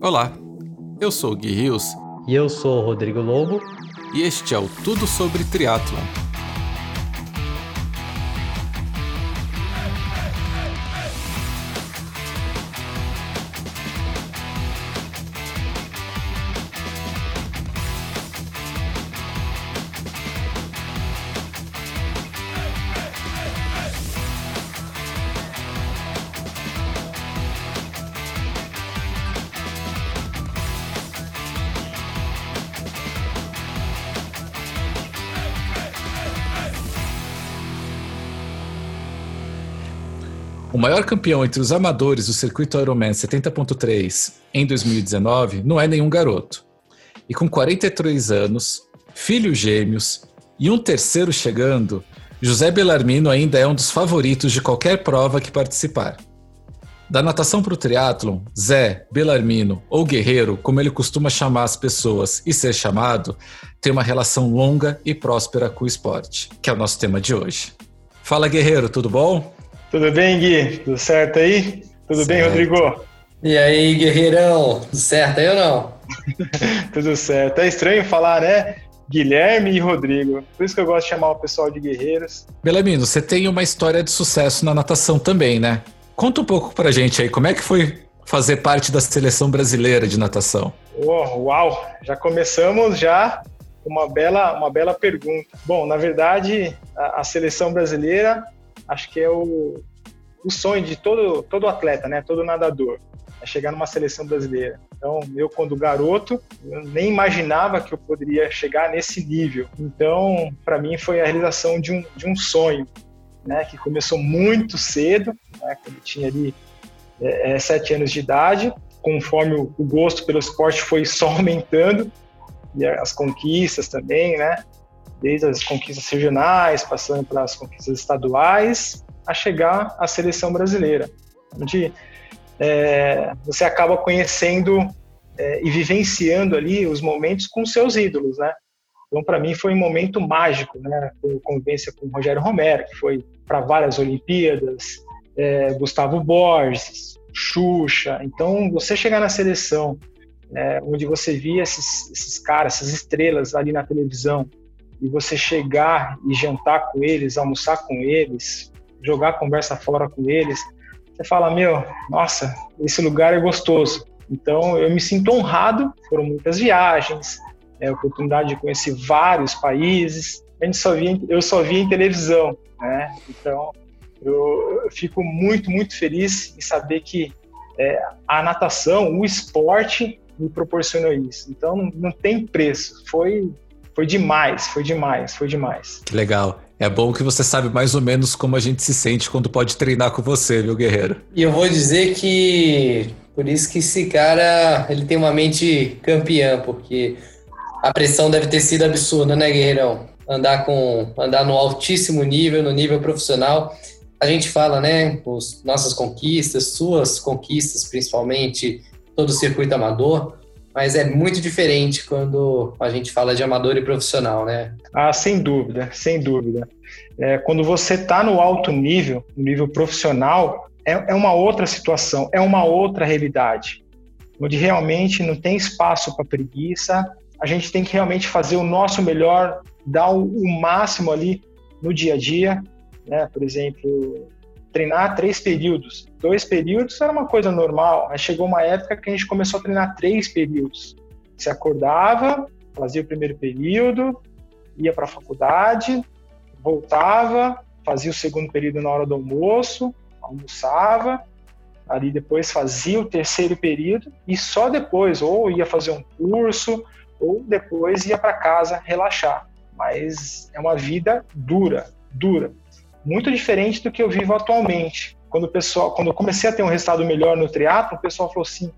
Olá, eu sou o Gui Rios. E eu sou o Rodrigo Lobo. E este é o Tudo Sobre Triatlon maior campeão entre os amadores do circuito Ironman 70.3 em 2019 não é nenhum garoto. E com 43 anos, filhos gêmeos e um terceiro chegando, José Belarmino ainda é um dos favoritos de qualquer prova que participar. Da natação para o triatlon, Zé, Belarmino ou Guerreiro, como ele costuma chamar as pessoas e ser chamado, tem uma relação longa e próspera com o esporte, que é o nosso tema de hoje. Fala Guerreiro, tudo bom? Tudo bem, Gui? Tudo certo aí? Tudo certo. bem, Rodrigo? E aí, guerreirão? Tudo certo aí ou não? Tudo certo. É estranho falar, né? Guilherme e Rodrigo. Por isso que eu gosto de chamar o pessoal de guerreiros. Belamino, você tem uma história de sucesso na natação também, né? Conta um pouco pra gente aí, como é que foi fazer parte da seleção brasileira de natação? Oh, uau! Já começamos já uma bela, uma bela pergunta. Bom, na verdade, a, a seleção brasileira acho que é o, o sonho de todo, todo atleta, né? Todo nadador, é chegar numa seleção brasileira. Então, eu quando garoto, eu nem imaginava que eu poderia chegar nesse nível. Então, para mim foi a realização de um, de um sonho, né? Que começou muito cedo, né? Quando eu tinha ali é, é, sete anos de idade, conforme o, o gosto pelo esporte foi só aumentando e as conquistas também, né? Desde as conquistas regionais, passando pelas conquistas estaduais, a chegar à seleção brasileira, onde é, você acaba conhecendo é, e vivenciando ali os momentos com seus ídolos, né? Então, para mim, foi um momento mágico, né? Com convivência com o Rogério Romero, que foi para várias Olimpíadas, é, Gustavo Borges, Xuxa. Então, você chegar na seleção, é, onde você via esses, esses caras, essas estrelas ali na televisão, e você chegar e jantar com eles, almoçar com eles, jogar conversa fora com eles, você fala, meu, nossa, esse lugar é gostoso. Então eu me sinto honrado, foram muitas viagens, é, oportunidade de conhecer vários países. A gente só via, eu só via em televisão, né? Então eu, fico muito, muito feliz em saber que é, a natação, o esporte me proporcionou isso. Então não tem preço. Foi foi demais, foi demais, foi demais. Que legal. É bom que você sabe mais ou menos como a gente se sente quando pode treinar com você, viu, guerreiro? E eu vou dizer que por isso que esse cara, ele tem uma mente campeã, porque a pressão deve ter sido absurda, né, guerreirão? Andar com andar no altíssimo nível, no nível profissional. A gente fala, né, os nossas conquistas, suas conquistas, principalmente todo o circuito amador mas é muito diferente quando a gente fala de amador e profissional, né? Ah, sem dúvida, sem dúvida. É, quando você está no alto nível, no nível profissional, é, é uma outra situação, é uma outra realidade, onde realmente não tem espaço para preguiça, a gente tem que realmente fazer o nosso melhor, dar o, o máximo ali no dia a dia, né? Por exemplo, treinar três períodos. Dois períodos era uma coisa normal, mas chegou uma época que a gente começou a treinar três períodos. Se acordava, fazia o primeiro período, ia para a faculdade, voltava, fazia o segundo período na hora do almoço, almoçava, ali depois fazia o terceiro período e só depois ou ia fazer um curso ou depois ia para casa relaxar. Mas é uma vida dura, dura muito diferente do que eu vivo atualmente. Quando o pessoal, quando eu comecei a ter um resultado melhor no triatlo, o pessoal falou assim: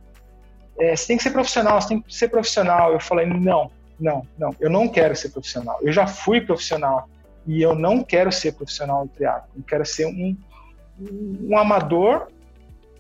é, você tem que ser profissional, você tem que ser profissional. Eu falei: não, não, não, eu não quero ser profissional. Eu já fui profissional e eu não quero ser profissional no triatlo. Eu quero ser um, um amador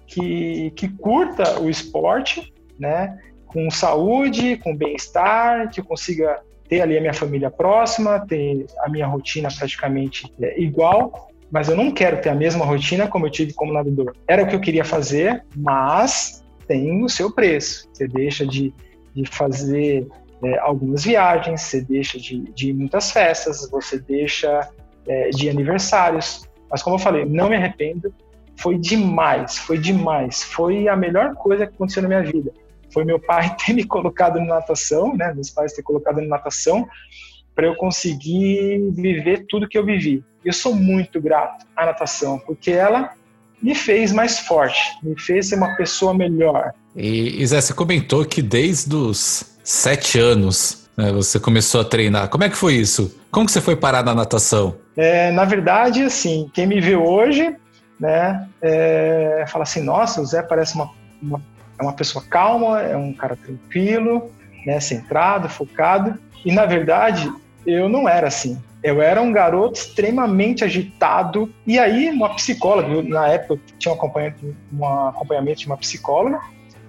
que, que curta o esporte, né? Com saúde, com bem-estar, que consiga ter ali a minha família próxima, ter a minha rotina praticamente é, igual, mas eu não quero ter a mesma rotina como eu tive como nadador. Era o que eu queria fazer, mas tem o seu preço. Você deixa de, de fazer é, algumas viagens, você deixa de, de muitas festas, você deixa é, de aniversários. Mas como eu falei, não me arrependo. Foi demais, foi demais. Foi a melhor coisa que aconteceu na minha vida. Foi meu pai ter me colocado na natação, né? Meus pais ter colocado na natação para eu conseguir viver tudo que eu vivi. Eu sou muito grato à natação, porque ela me fez mais forte, me fez ser uma pessoa melhor. E, Zé, você comentou que desde os sete anos né, você começou a treinar. Como é que foi isso? Como que você foi parar na natação? É, na verdade, assim, quem me vê hoje, né, é, fala assim, nossa, o Zé parece uma, uma, é uma pessoa calma, é um cara tranquilo, né, centrado, focado. E na verdade, eu não era assim. Eu era um garoto extremamente agitado. E aí, uma psicóloga, na época eu tinha um acompanhamento, um acompanhamento de uma psicóloga,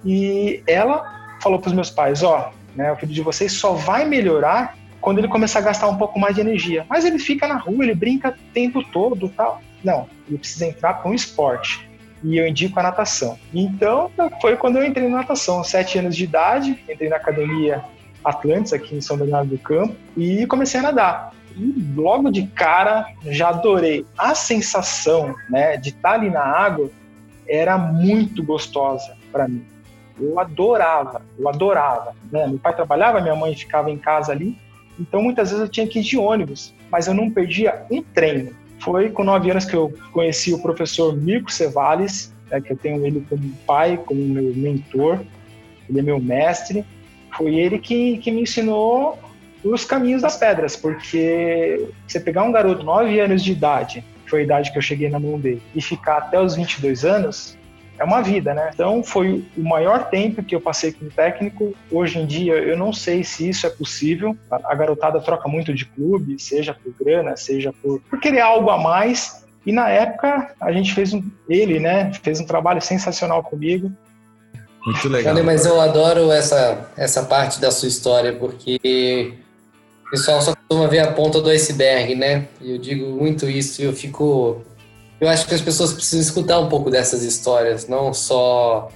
e ela falou para os meus pais: Ó, né, o filho de vocês só vai melhorar quando ele começar a gastar um pouco mais de energia. Mas ele fica na rua, ele brinca o tempo todo tal. Não, ele precisa entrar para um esporte. E eu indico a natação. Então, foi quando eu entrei na natação, sete anos de idade, entrei na academia Atlantis, aqui em São Bernardo do Campo, e comecei a nadar. E logo de cara já adorei. A sensação né, de estar ali na água era muito gostosa para mim. Eu adorava, eu adorava. Né? Meu pai trabalhava, minha mãe ficava em casa ali, então muitas vezes eu tinha que ir de ônibus, mas eu não perdia um treino. Foi com nove anos que eu conheci o professor Mirko Cevales, né, que eu tenho ele como pai, como meu mentor, ele é meu mestre, foi ele que, que me ensinou os caminhos das pedras, porque você pegar um garoto de 9 anos de idade, que foi a idade que eu cheguei na mão dele, e ficar até os 22 anos, é uma vida, né? Então foi o maior tempo que eu passei com o técnico. Hoje em dia eu não sei se isso é possível. A garotada troca muito de clube, seja por grana, seja por, por querer algo a mais. E na época a gente fez um, ele, né, fez um trabalho sensacional comigo. Muito legal. mas eu adoro essa, essa parte da sua história, porque o pessoal só costuma ver a ponta do iceberg, né? E eu digo muito isso e eu fico. Eu acho que as pessoas precisam escutar um pouco dessas histórias, não só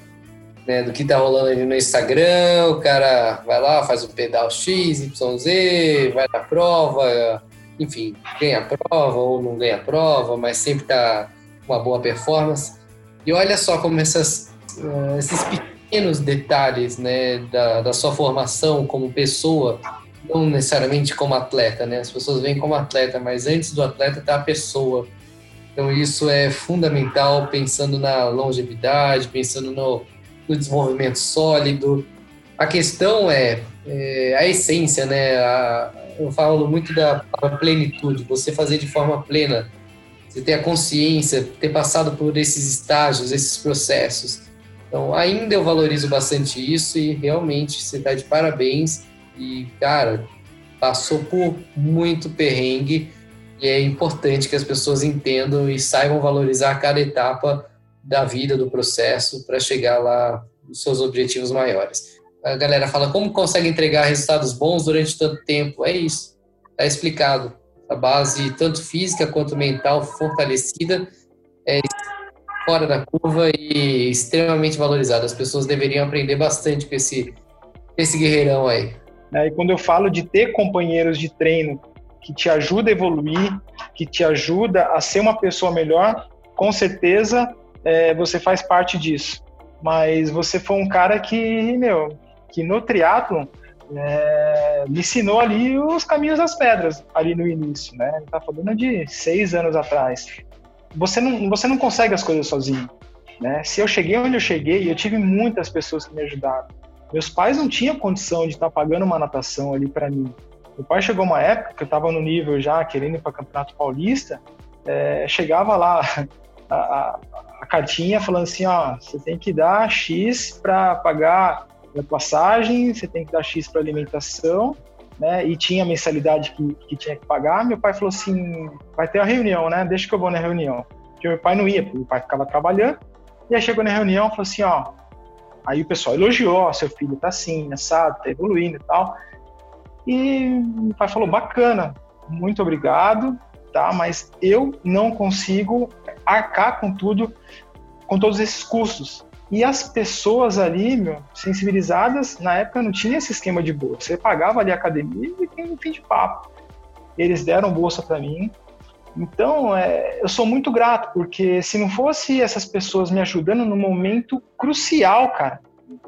né, do que tá rolando ali no Instagram, o cara vai lá, faz um pedal X, Y, Z, vai na prova, enfim, ganha a prova ou não ganha a prova, mas sempre tá uma boa performance. E olha só como essas, uh, esses pequenos detalhes né, da, da sua formação como pessoa, não necessariamente como atleta, né? As pessoas vêm como atleta, mas antes do atleta está a pessoa. Então isso é fundamental pensando na longevidade, pensando no, no desenvolvimento sólido. A questão é, é a essência, né? A, eu falo muito da plenitude, você fazer de forma plena, você ter a consciência, ter passado por esses estágios, esses processos. Então, ainda eu valorizo bastante isso e realmente você está de parabéns. E, cara, passou por muito perrengue e é importante que as pessoas entendam e saibam valorizar cada etapa da vida, do processo, para chegar lá nos seus objetivos maiores. A galera fala como consegue entregar resultados bons durante tanto tempo? É isso, está explicado. A base, tanto física quanto mental, fortalecida, é fora da curva e extremamente valorizado. As pessoas deveriam aprender bastante com esse, esse guerreirão aí. É, e quando eu falo de ter companheiros de treino que te ajuda a evoluir, que te ajuda a ser uma pessoa melhor, com certeza é, você faz parte disso. Mas você foi um cara que, meu, que no triatlo é, me ensinou ali os caminhos das pedras, ali no início, né? Ele tá falando de seis anos atrás você não, você não consegue as coisas sozinho. Né? Se eu cheguei onde eu cheguei, eu tive muitas pessoas que me ajudaram. Meus pais não tinham condição de estar pagando uma natação ali para mim. Meu pai chegou uma época que eu estava no nível já querendo ir para Campeonato Paulista, é, chegava lá a, a, a, cartinha falando assim, ó, você tem que dar X para pagar a passagem, você tem que dar X para alimentação né? E tinha mensalidade que, que tinha que pagar. Meu pai falou assim: vai ter a reunião, né? Deixa que eu vou na reunião. Porque meu pai não ia, porque meu pai ficava trabalhando. E aí chegou na reunião falou assim: ó. Aí o pessoal elogiou: ó, seu filho tá assim, assado, tá evoluindo e tal. E meu pai falou: bacana, muito obrigado, tá? Mas eu não consigo arcar com tudo, com todos esses custos. E as pessoas ali, meu, sensibilizadas, na época não tinha esse esquema de bolsa. Você pagava ali a academia e tem um fim de papo. Eles deram bolsa para mim. Então, é, eu sou muito grato, porque se não fosse essas pessoas me ajudando no momento crucial, cara,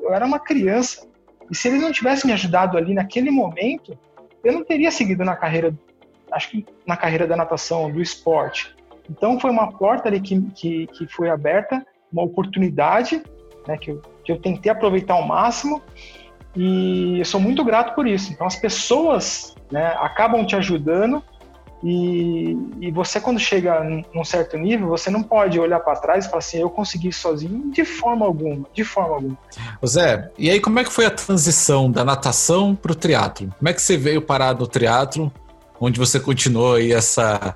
eu era uma criança. E se eles não tivessem me ajudado ali naquele momento, eu não teria seguido na carreira, acho que na carreira da natação, do esporte. Então, foi uma porta ali que, que, que foi aberta, uma oportunidade, né, que, eu, que eu tentei aproveitar ao máximo. E eu sou muito grato por isso. Então, as pessoas né, acabam te ajudando e, e, você, quando chega num certo nível, você não pode olhar para trás e falar assim, eu consegui sozinho, de forma alguma, de forma alguma. Zé, e aí como é que foi a transição da natação para o triatlo? Como é que você veio parar no triatlo, onde você continuou aí essa,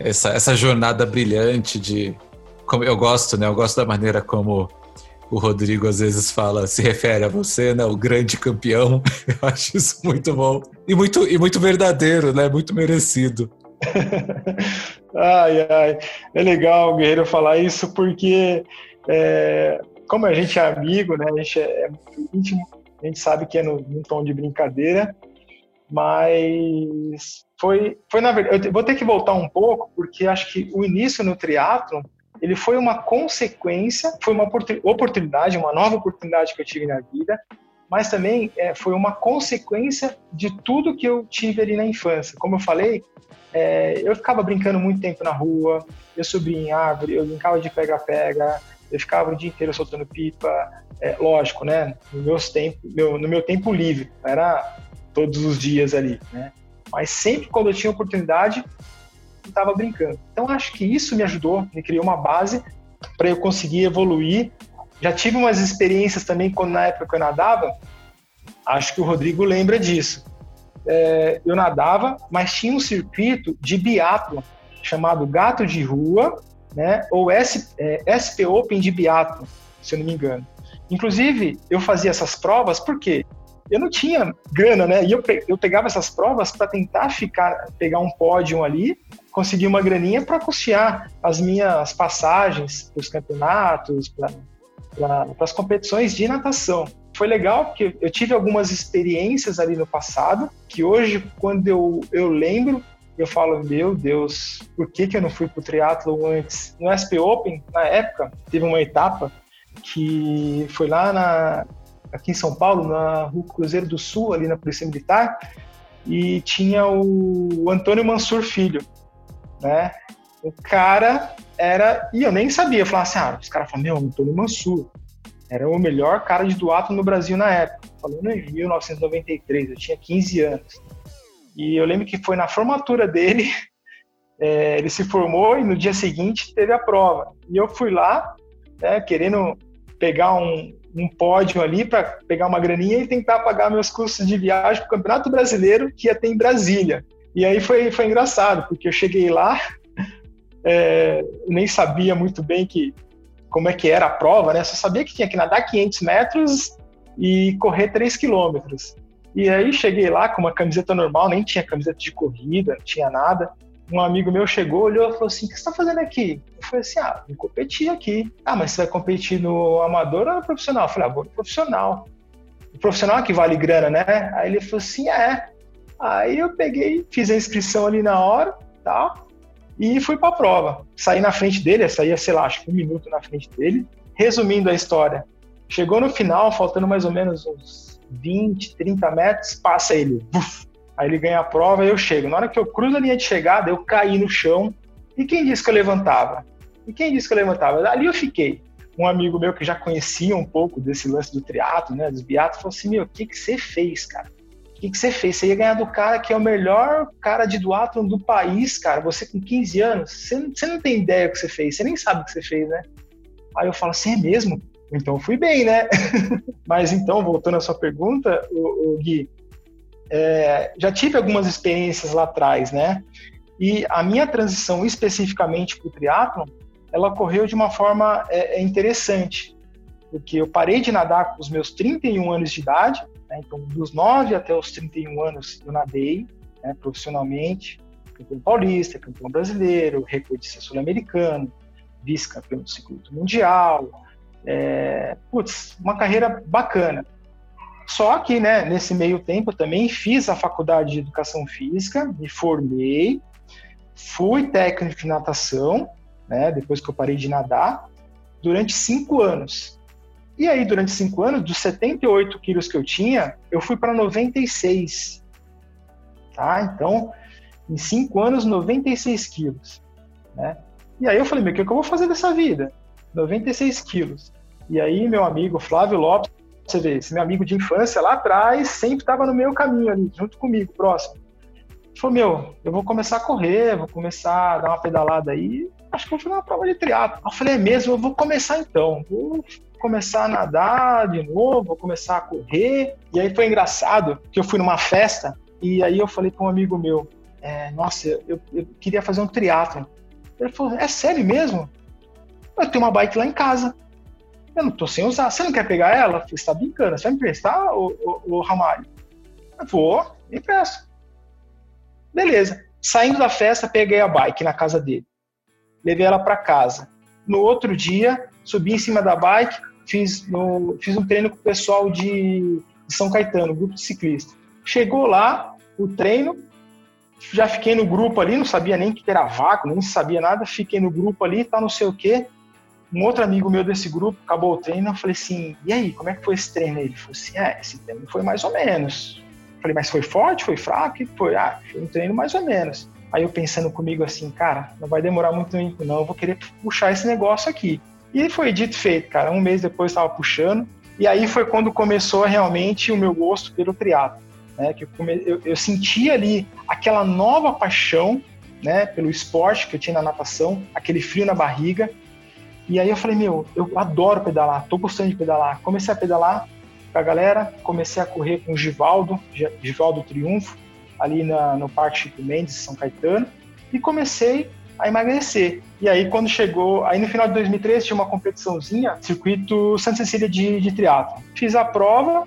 essa, essa jornada brilhante de... Como eu gosto, né? Eu gosto da maneira como o Rodrigo às vezes fala, se refere a você, né? O grande campeão. Eu acho isso muito bom. E muito, e muito verdadeiro, né? Muito merecido. ai, ai. É legal, Guerreiro, falar isso porque, é, como a gente é amigo, né? A gente é, é muito íntimo, a gente sabe que é no, num tom de brincadeira, mas foi, foi na verdade. Eu vou ter que voltar um pouco, porque acho que o início no triatlo ele foi uma consequência, foi uma oportunidade, uma nova oportunidade que eu tive na vida, mas também é, foi uma consequência de tudo que eu tive ali na infância. Como eu falei, é, eu ficava brincando muito tempo na rua, eu subia em árvore, eu brincava de pega-pega, eu ficava o dia inteiro soltando pipa, é, lógico, né? No, meus tempo, meu, no meu tempo livre, era todos os dias ali, né? Mas sempre quando eu tinha oportunidade, estava brincando. Então acho que isso me ajudou, me criou uma base para eu conseguir evoluir. Já tive umas experiências também quando na época que eu nadava. Acho que o Rodrigo lembra disso. É, eu nadava, mas tinha um circuito de biatlo chamado Gato de Rua, né? Ou S, é, SP Open de biatlo, se eu não me engano. Inclusive, eu fazia essas provas porque eu não tinha grana, né? E eu, eu pegava essas provas para tentar ficar, pegar um pódio ali conseguir uma graninha para custear as minhas passagens para os campeonatos, para as competições de natação. Foi legal porque eu tive algumas experiências ali no passado que hoje, quando eu, eu lembro, eu falo, meu Deus, por que, que eu não fui para o triatlo antes? No SP Open, na época, teve uma etapa que foi lá na, aqui em São Paulo, na Rua Cruzeiro do Sul, ali na Polícia Militar, e tinha o Antônio Mansur Filho, né? O cara era. E eu nem sabia. Eu falava assim: ah, os caras falam, meu, Antônio Mansur. Era o melhor cara de duato no Brasil na época. Falando em 1993, eu tinha 15 anos. E eu lembro que foi na formatura dele, é, ele se formou e no dia seguinte teve a prova. E eu fui lá, né, querendo pegar um, um pódio ali para pegar uma graninha e tentar pagar meus custos de viagem para o Campeonato Brasileiro que ia ter em Brasília. E aí foi, foi engraçado, porque eu cheguei lá, é, nem sabia muito bem que, como é que era a prova, né? Só sabia que tinha que nadar 500 metros e correr 3 quilômetros. E aí cheguei lá com uma camiseta normal, nem tinha camiseta de corrida, não tinha nada. Um amigo meu chegou, olhou e falou assim: O que você está fazendo aqui? Eu falei assim: Ah, vou competir aqui. Ah, mas você vai competir no amador ou no profissional? Eu falei: Ah, vou no profissional. O profissional é que vale grana, né? Aí ele falou assim: É. Aí eu peguei, fiz a inscrição ali na hora, tá? E fui para a prova. Saí na frente dele, saía, sei lá, acho que um minuto na frente dele. Resumindo a história, chegou no final, faltando mais ou menos uns 20, 30 metros, passa ele. Aí ele ganha a prova e eu chego. Na hora que eu cruzo a linha de chegada, eu caí no chão. E quem disse que eu levantava? E quem disse que eu levantava? Ali eu fiquei. Um amigo meu que já conhecia um pouco desse lance do triatlo, né, dos biatos, falou assim: Meu, o que, que você fez, cara? Que, que você fez? Você ia ganhar do cara que é o melhor cara de duatlon do país, cara. Você com 15 anos, você, você não tem ideia do que você fez, você nem sabe o que você fez, né? Aí eu falo assim, é mesmo? Então fui bem, né? Mas então, voltando à sua pergunta, o, o Gui, é, já tive algumas experiências lá atrás, né? E a minha transição especificamente para o triatlon, ela ocorreu de uma forma é, é interessante, porque eu parei de nadar com os meus 31 anos de idade, né? Então, dos 9 até os 31 anos, eu nadei né, profissionalmente, campeão paulista, campeão brasileiro, recordista sul-americano, vice-campeão do circuito mundial, É, putz, uma carreira bacana. Só que, né, nesse meio tempo também fiz a faculdade de educação física, me formei, fui técnico de natação, né, depois que eu parei de nadar, durante cinco anos. E aí, durante cinco anos, dos 78 quilos que eu tinha, eu fui para 96. Tá? Então, em cinco anos, 96 quilos. Né? E aí eu falei, meu, o que, é que eu vou fazer dessa vida? 96 quilos. E aí, meu amigo Flávio Lopes, você vê, esse meu amigo de infância lá atrás, sempre estava no meu caminho ali, junto comigo, próximo. Falou, meu, eu vou começar a correr, vou começar a dar uma pedalada aí, acho que vou fazer uma prova de triatlo. Eu falei, é mesmo, eu vou começar então, vou começar a nadar de novo, vou começar a correr. E aí foi engraçado que eu fui numa festa e aí eu falei para um amigo meu, é, nossa, eu, eu, queria fazer um triatlo. Ele falou, é sério mesmo? Eu tenho uma bike lá em casa. Eu não tô sem usar. Você não quer pegar ela? Você está brincando. Você vai me emprestar, ô Ramalho? Eu vou, me empresto. Beleza. Saindo da festa, peguei a bike na casa dele. Levei ela para casa. No outro dia, subi em cima da bike, fiz, no, fiz um treino com o pessoal de, de São Caetano, grupo de ciclista. Chegou lá, o treino, já fiquei no grupo ali, não sabia nem que era vácuo, nem sabia nada, fiquei no grupo ali, tá não sei o quê um outro amigo meu desse grupo acabou o treino, eu falei assim, e aí, como é que foi esse treino? Ele falou assim, é, esse treino foi mais ou menos. Eu falei, mas foi forte, foi fraco? E foi, ah, foi um treino mais ou menos. Aí eu pensando comigo assim, cara, não vai demorar muito tempo não, eu vou querer puxar esse negócio aqui. E foi dito feito, cara, um mês depois estava puxando, e aí foi quando começou realmente o meu gosto pelo triatlo, né, que eu, come... eu, eu senti ali aquela nova paixão, né, pelo esporte que eu tinha na natação, aquele frio na barriga, e aí eu falei, meu, eu adoro pedalar, tô gostando de pedalar. Comecei a pedalar com a galera, comecei a correr com o Givaldo, Givaldo Triunfo, ali na, no Parque Chico Mendes, São Caetano, e comecei a emagrecer. E aí quando chegou, aí no final de 2013 tinha uma competiçãozinha, circuito Santa Cecília de, de triatlo. Fiz a prova,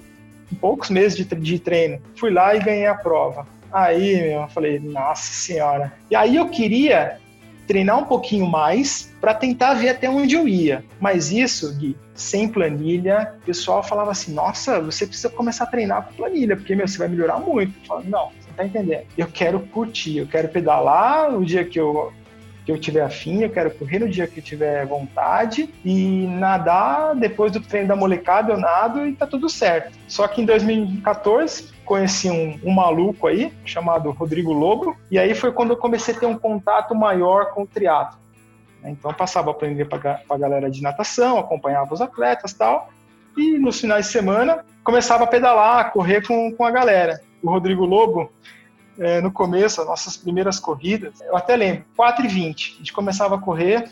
poucos meses de, de treino, fui lá e ganhei a prova. Aí, meu, eu falei, nossa senhora. E aí eu queria treinar um pouquinho mais para tentar ver até onde eu ia. Mas isso, Gui, sem planilha, o pessoal falava assim: nossa, você precisa começar a treinar com planilha, porque meu, você vai melhorar muito. Eu falava, não, você não tá entendendo. Eu quero curtir, eu quero pedalar o dia que eu que eu tiver afim, eu quero correr no dia que eu tiver vontade e nadar depois do treino da molecada, eu nado e tá tudo certo. Só que em 2014 conheci um, um maluco aí chamado Rodrigo Lobo e aí foi quando eu comecei a ter um contato maior com o triatlo. Então passava a aprender para a galera de natação, acompanhava os atletas tal e nos finais de semana começava a pedalar, a correr com, com a galera. O Rodrigo Lobo, é, no começo, as nossas primeiras corridas, eu até lembro, 4h20, a gente começava a correr,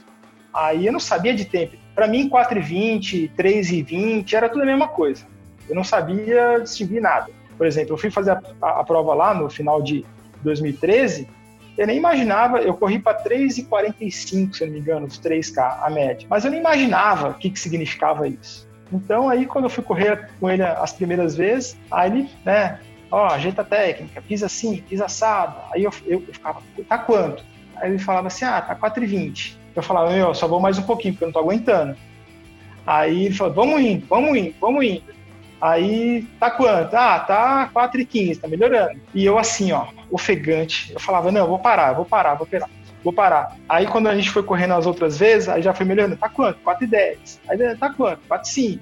aí eu não sabia de tempo. Para mim, 4h20, 3h20, era tudo a mesma coisa. Eu não sabia distinguir nada. Por exemplo, eu fui fazer a, a, a prova lá no final de 2013, eu nem imaginava, eu corri para 3,45, se eu não me engano, os 3K, a média. Mas eu nem imaginava o que, que significava isso. Então, aí, quando eu fui correr com ele as primeiras vezes, aí ele, né, ó, ajeita a técnica, pisa assim, pisa assado. Aí eu, eu, eu ficava, tá quanto? Aí ele falava assim, ah, tá 4,20. Eu falava, meu, só vou mais um pouquinho, porque eu não tô aguentando. Aí ele falou, vamos indo, vamos indo, vamos indo. Aí, tá quanto? Ah, tá 4,15, tá melhorando. E eu assim, ó, ofegante. Eu falava, não, eu vou parar, eu vou parar, vou parar. Vou parar. Aí quando a gente foi correndo as outras vezes, aí já foi melhorando. Tá quanto? 4,10. Aí tá quanto? 4,5.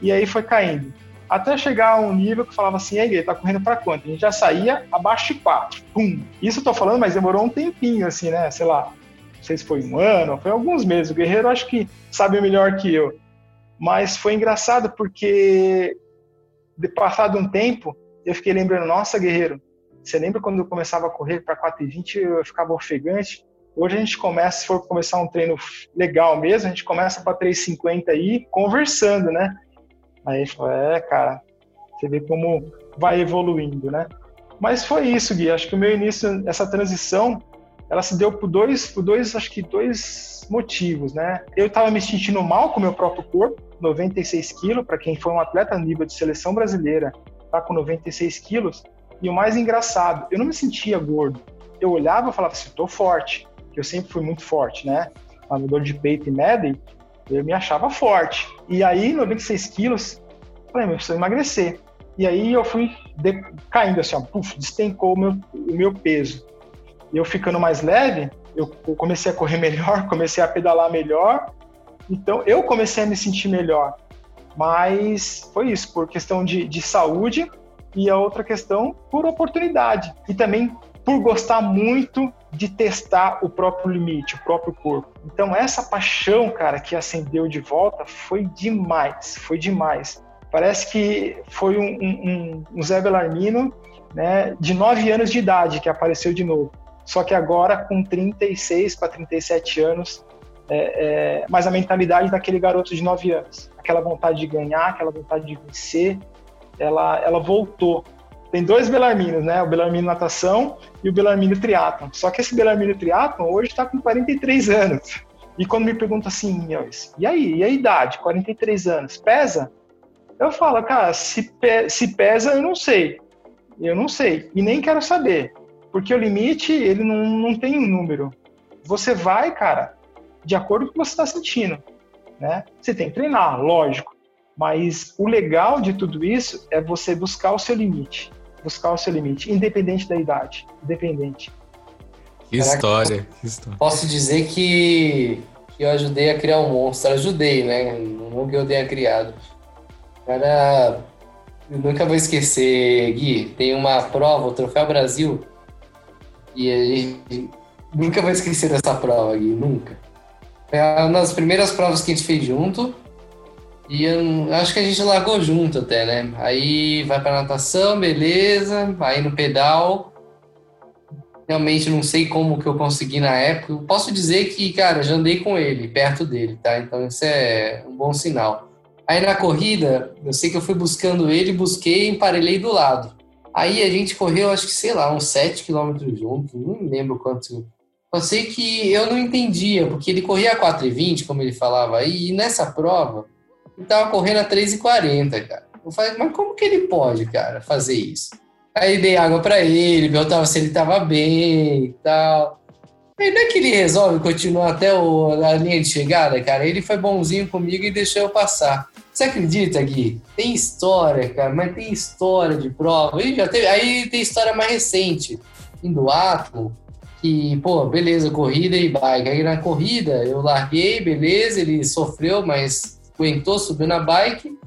E aí foi caindo até chegar a um nível que falava assim, aí, tá correndo para quanto? A gente já saía abaixo de 4. Pum. Isso eu tô falando, mas demorou um tempinho, assim, né? Sei lá, não sei se foi um ano, foi alguns meses. O Guerreiro acho que sabe melhor que eu. Mas foi engraçado porque, de passado um tempo, eu fiquei lembrando, nossa, Guerreiro, você lembra quando eu começava a correr para 4,20 eu ficava ofegante? Hoje a gente começa, se for começar um treino legal mesmo, a gente começa para 3,50 aí, conversando, né? Aí falou, é, cara, você vê como vai evoluindo, né? Mas foi isso, Gui. Acho que o meu início, essa transição, ela se deu por dois, por dois, acho que dois motivos, né? Eu estava me sentindo mal com o meu próprio corpo, 96 quilos, para quem foi um atleta nível de seleção brasileira, tá com 96 quilos. E o mais engraçado, eu não me sentia gordo. Eu olhava e falava assim, tô forte, que eu sempre fui muito forte, né? Nadador de peito e medley, Eu me achava forte. E aí, 96 quilos, falei, eu preciso emagrecer. E aí eu fui caindo assim, ó, puf, despencou o meu, o meu peso. E eu ficando mais leve, eu comecei a correr melhor, comecei a pedalar melhor. Então eu comecei a me sentir melhor. Mas foi isso, por questão de, de saúde e a outra questão por oportunidade. E também por gostar muito de testar o próprio limite, o próprio corpo. Então essa paixão, cara, que acendeu de volta foi demais, foi demais. Parece que foi um, um, um Zé Belarmino né, de 9 anos de idade que apareceu de novo. Só que agora com 36 para 37 anos, é, é, mas a mentalidade daquele garoto de 9 anos. Aquela vontade de ganhar, aquela vontade de vencer, ela, ela voltou. Tem dois Belarminos, né? O Belarmino Natação e o Belarmino Triatlon. Só que esse Belarmino Triatlon hoje está com 43 anos. E quando me pergunta assim, e aí, e a idade? 43 anos, pesa? Eu falo, cara, se, pe se pesa, eu não sei. Eu não sei. E nem quero saber. Porque o limite, ele não, não tem um número. Você vai, cara, de acordo com o que você está sentindo. Né? Você tem que treinar, lógico. Mas o legal de tudo isso é você buscar o seu limite. Buscar o seu limite, independente da idade. Independente. Que história, que história. Posso dizer que, eu ajudei a criar um monstro. Ajudei, né? Não que eu tenha criado Cara, eu nunca vou esquecer, Gui, tem uma prova, o Troféu Brasil, e aí, nunca vou esquecer dessa prova, Gui, nunca. É uma das primeiras provas que a gente fez junto, e eu, acho que a gente largou junto até, né? Aí vai pra natação, beleza, aí no pedal, realmente não sei como que eu consegui na época. Posso dizer que, cara, já andei com ele, perto dele, tá? Então isso é um bom sinal. Aí na corrida, eu sei que eu fui buscando ele, busquei e emparelhei do lado. Aí a gente correu, acho que, sei lá, uns 7 quilômetros juntos, não lembro quanto. Eu sei que eu não entendia, porque ele corria a 4,20, como ele falava aí, e nessa prova, ele tava correndo a 3,40, cara. Eu falei, mas como que ele pode, cara, fazer isso? Aí dei água para ele, perguntava se ele tava bem e tal. Aí não é que ele resolve continuar até o, a linha de chegada, cara. Ele foi bonzinho comigo e deixou eu passar. Você acredita, Gui? Tem história, cara, mas tem história de prova. Aí, já teve, aí tem história mais recente, em duato, que, pô, beleza, corrida e bike. Aí na corrida eu larguei, beleza, ele sofreu, mas aguentou, subiu na bike.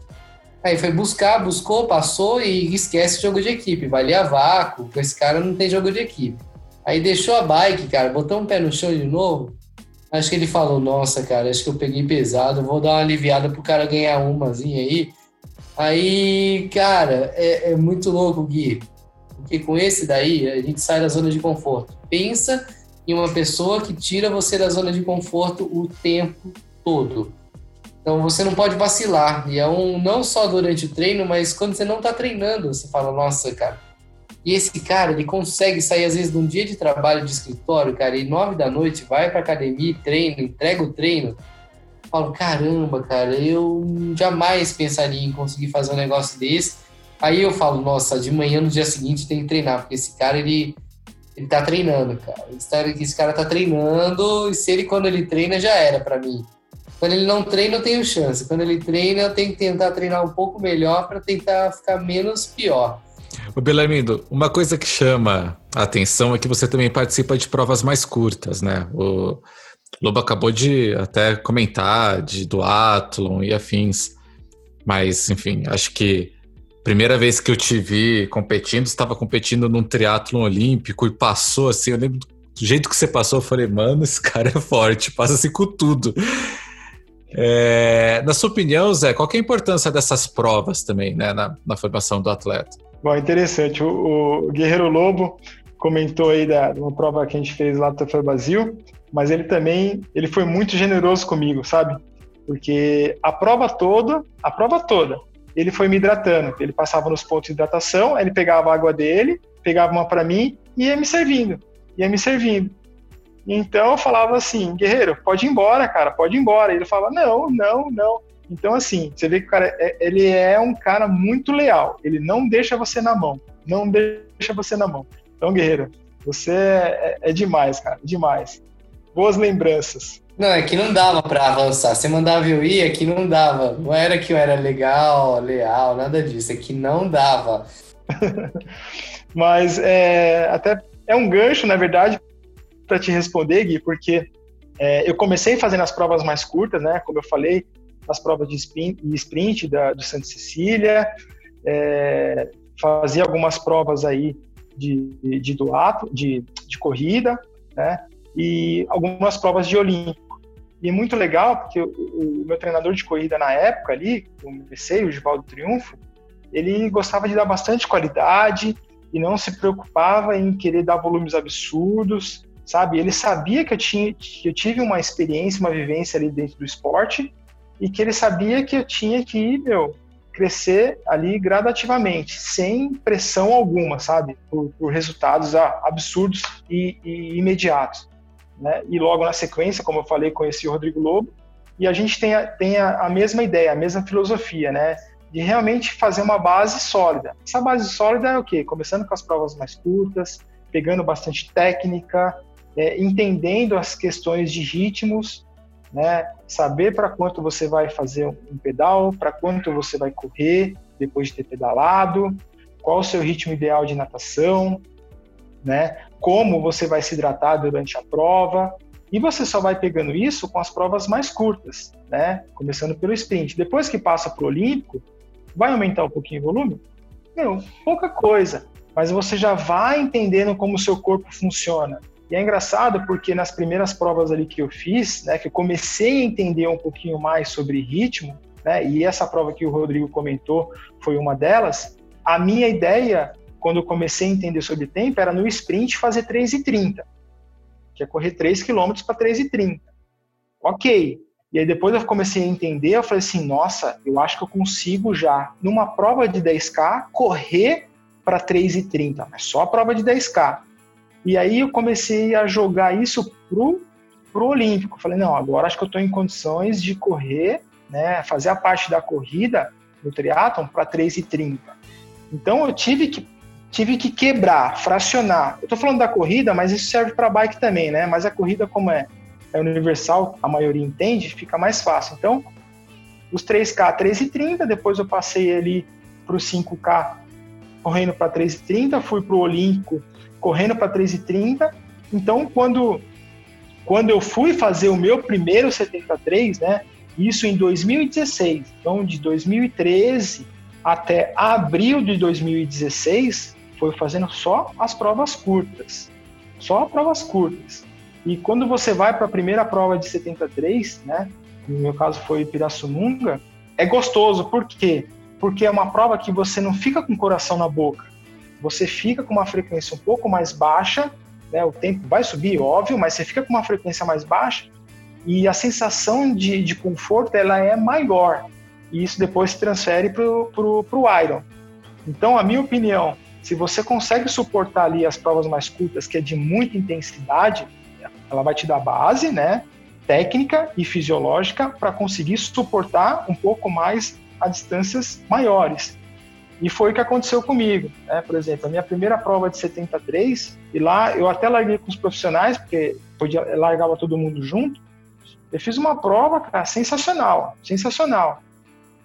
Aí foi buscar, buscou, passou e esquece o jogo de equipe. Valia vácuo, com esse cara não tem jogo de equipe. Aí deixou a bike, cara, botou um pé no chão de novo. Acho que ele falou, nossa, cara, acho que eu peguei pesado, vou dar uma aliviada pro cara ganhar umazinha aí. Aí, cara, é, é muito louco, Gui. Porque com esse daí, a gente sai da zona de conforto. Pensa em uma pessoa que tira você da zona de conforto o tempo todo. Então você não pode vacilar. E é um não só durante o treino, mas quando você não tá treinando, você fala, nossa, cara, e esse cara, ele consegue sair, às vezes, de um dia de trabalho de escritório, cara, e nove da noite vai pra academia, treina, entrega o treino. Eu falo, caramba, cara, eu jamais pensaria em conseguir fazer um negócio desse. Aí eu falo, nossa, de manhã no dia seguinte tem que treinar, porque esse cara, ele, ele tá treinando, cara. Esse cara, esse cara tá treinando, e se ele, quando ele treina, já era para mim. Quando ele não treina, eu tenho chance. Quando ele treina, eu tenho que tentar treinar um pouco melhor para tentar ficar menos pior. O Belarmindo, uma coisa que chama a atenção é que você também participa de provas mais curtas, né? O Lobo acabou de até comentar de duatlon e afins, mas enfim, acho que primeira vez que eu te vi competindo, estava competindo num triatlon olímpico e passou assim, eu lembro do jeito que você passou, eu falei, mano, esse cara é forte, passa assim com tudo. É, na sua opinião, Zé, qual é a importância dessas provas também, né, na, na formação do atleta? Bom, interessante. O, o Guerreiro Lobo comentou aí da, uma prova que a gente fez lá Troféu Brasil, mas ele também ele foi muito generoso comigo, sabe? Porque a prova toda, a prova toda, ele foi me hidratando. Ele passava nos pontos de hidratação, ele pegava a água dele, pegava uma para mim e ia me servindo, ia me servindo. Então eu falava assim, guerreiro, pode ir embora, cara, pode ir embora. E ele falava, não, não, não. Então, assim, você vê que o cara, é, ele é um cara muito leal. Ele não deixa você na mão. Não deixa você na mão. Então, guerreiro, você é, é demais, cara, demais. Boas lembranças. Não, é que não dava para avançar. Você mandava eu ir, é que não dava. Não era que eu era legal, leal, nada disso. É que não dava. Mas é, até é um gancho, na verdade, para te responder, Gui, porque é, eu comecei fazendo as provas mais curtas, né? Como eu falei, as provas de sprint, sprint da, do Santa Cecília, é, fazia algumas provas aí de, de, de duato, de, de corrida, né? E algumas provas de olímpico. E é muito legal, porque o, o, meu treinador de corrida na época ali, o comecei, o Givaldo Triunfo, ele gostava de dar bastante qualidade e não se preocupava em querer dar volumes absurdos, sabe? Ele sabia que eu, tinha, que eu tive uma experiência, uma vivência ali dentro do esporte e que ele sabia que eu tinha que, meu, crescer ali gradativamente, sem pressão alguma, sabe? Por, por resultados ah, absurdos e, e imediatos. Né? E logo na sequência, como eu falei, conheci o Rodrigo Lobo e a gente tem a, tem a, a mesma ideia, a mesma filosofia, né? De realmente fazer uma base sólida. Essa base sólida é o quê? Começando com as provas mais curtas, pegando bastante técnica, é, entendendo as questões de ritmos, né? Saber para quanto você vai fazer um pedal, para quanto você vai correr depois de ter pedalado, qual o seu ritmo ideal de natação, né? Como você vai se hidratar durante a prova. E você só vai pegando isso com as provas mais curtas, né? Começando pelo sprint. Depois que passa para o olímpico, vai aumentar um pouquinho o volume? Não, pouca coisa. Mas você já vai entendendo como o seu corpo funciona. E é engraçado porque nas primeiras provas ali que eu fiz, né, que eu comecei a entender um pouquinho mais sobre ritmo, né, e essa prova que o Rodrigo comentou foi uma delas, a minha ideia quando eu comecei a entender sobre tempo, era no sprint fazer 3,30, que é correr 3 km para 3,30. Ok. E aí depois eu comecei a entender, eu falei assim, nossa, eu acho que eu consigo já, numa prova de 10K, correr para 3,30, mas só a prova de 10K. E aí eu comecei a jogar isso pro, pro Olímpico. Falei, não, agora acho que eu estou em condições de correr, né, fazer a parte da corrida do triatlon para 3,30. Então eu tive que tive que quebrar, fracionar. Eu estou falando da corrida, mas isso serve para bike também, né? Mas a corrida, como é, é universal, a maioria entende, fica mais fácil. Então, os 3K 3,30, depois eu passei ali para o 5K correndo para 3,30, fui para o Olímpico correndo para 3,30. Então, quando, quando eu fui fazer o meu primeiro 73, né? Isso em 2016. Então, de 2013 até abril de 2016, foi fazendo só as provas curtas. Só provas curtas. E quando você vai para a primeira prova de 73, né? No meu caso foi Pirassununga, é gostoso. Por quê? Porque é uma prova que você não fica com o coração na boca. Você fica com uma frequência um pouco mais baixa, né? O tempo vai subir, óbvio, mas você fica com uma frequência mais baixa e a sensação de, de conforto ela é maior. E isso depois se transfere para o Iron. Então, a minha opinião, se você consegue suportar ali as provas mais curtas, que é de muita intensidade, ela vai te dar base, né? Técnica e fisiológica para conseguir suportar um pouco mais a distâncias maiores. E foi o que aconteceu comigo. Né? Por exemplo, a minha primeira prova de 73, e lá eu até larguei com os profissionais, porque podia, largava todo mundo junto. Eu fiz uma prova, cara, sensacional, sensacional.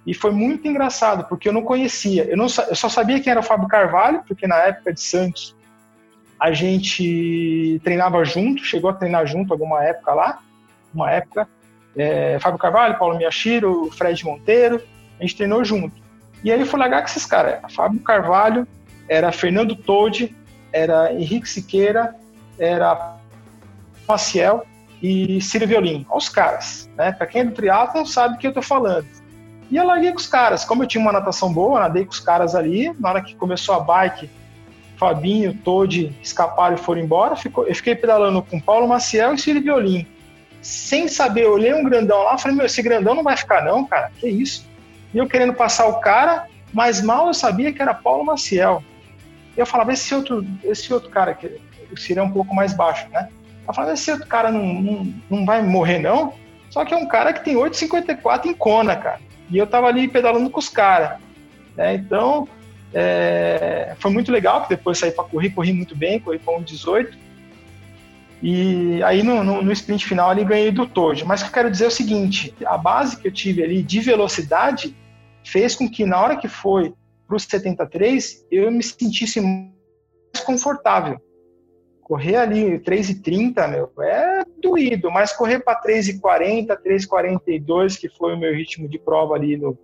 E foi muito engraçado, porque eu não conhecia. Eu, não, eu só sabia quem era o Fábio Carvalho, porque na época de Santos a gente treinava junto, chegou a treinar junto alguma época lá, uma época. É, Fábio Carvalho, Paulo Miyashiro, Fred Monteiro, a gente treinou junto. E aí eu fui largar com esses caras. Fábio Carvalho, era Fernando Todi, era Henrique Siqueira, era Maciel e Ciro Violin. Olha os caras. Né? Para quem é do triatlon sabe o que eu estou falando. E eu larguei com os caras. Como eu tinha uma natação boa, nadei com os caras ali. Na hora que começou a bike, Fabinho, Todd escaparam e foram embora. Eu fiquei pedalando com Paulo Maciel e Ciro Violim. Sem saber, eu olhei um grandão lá, falei, meu, esse grandão não vai ficar não, cara, que isso? E eu querendo passar o cara, mas mal eu sabia que era Paulo Maciel. Eu falava, esse outro, esse outro cara, que o é um pouco mais baixo, né? Eu falava, esse outro cara não, não, não vai morrer não? Só que é um cara que tem 8,54 em Kona, cara. E eu tava ali pedalando com os caras. Né? Então, é, foi muito legal, que depois saí para correr, corri muito bem, corri para 1,18. E aí no, no, no sprint final ali ganhei do Todd. Mas o que eu quero dizer é o seguinte: a base que eu tive ali de velocidade fez com que na hora que foi para o 73 eu me sentisse mais confortável. Correr ali 3,30, meu, é doído, mas correr para 3,40, 3,42, que foi o meu ritmo de prova ali no,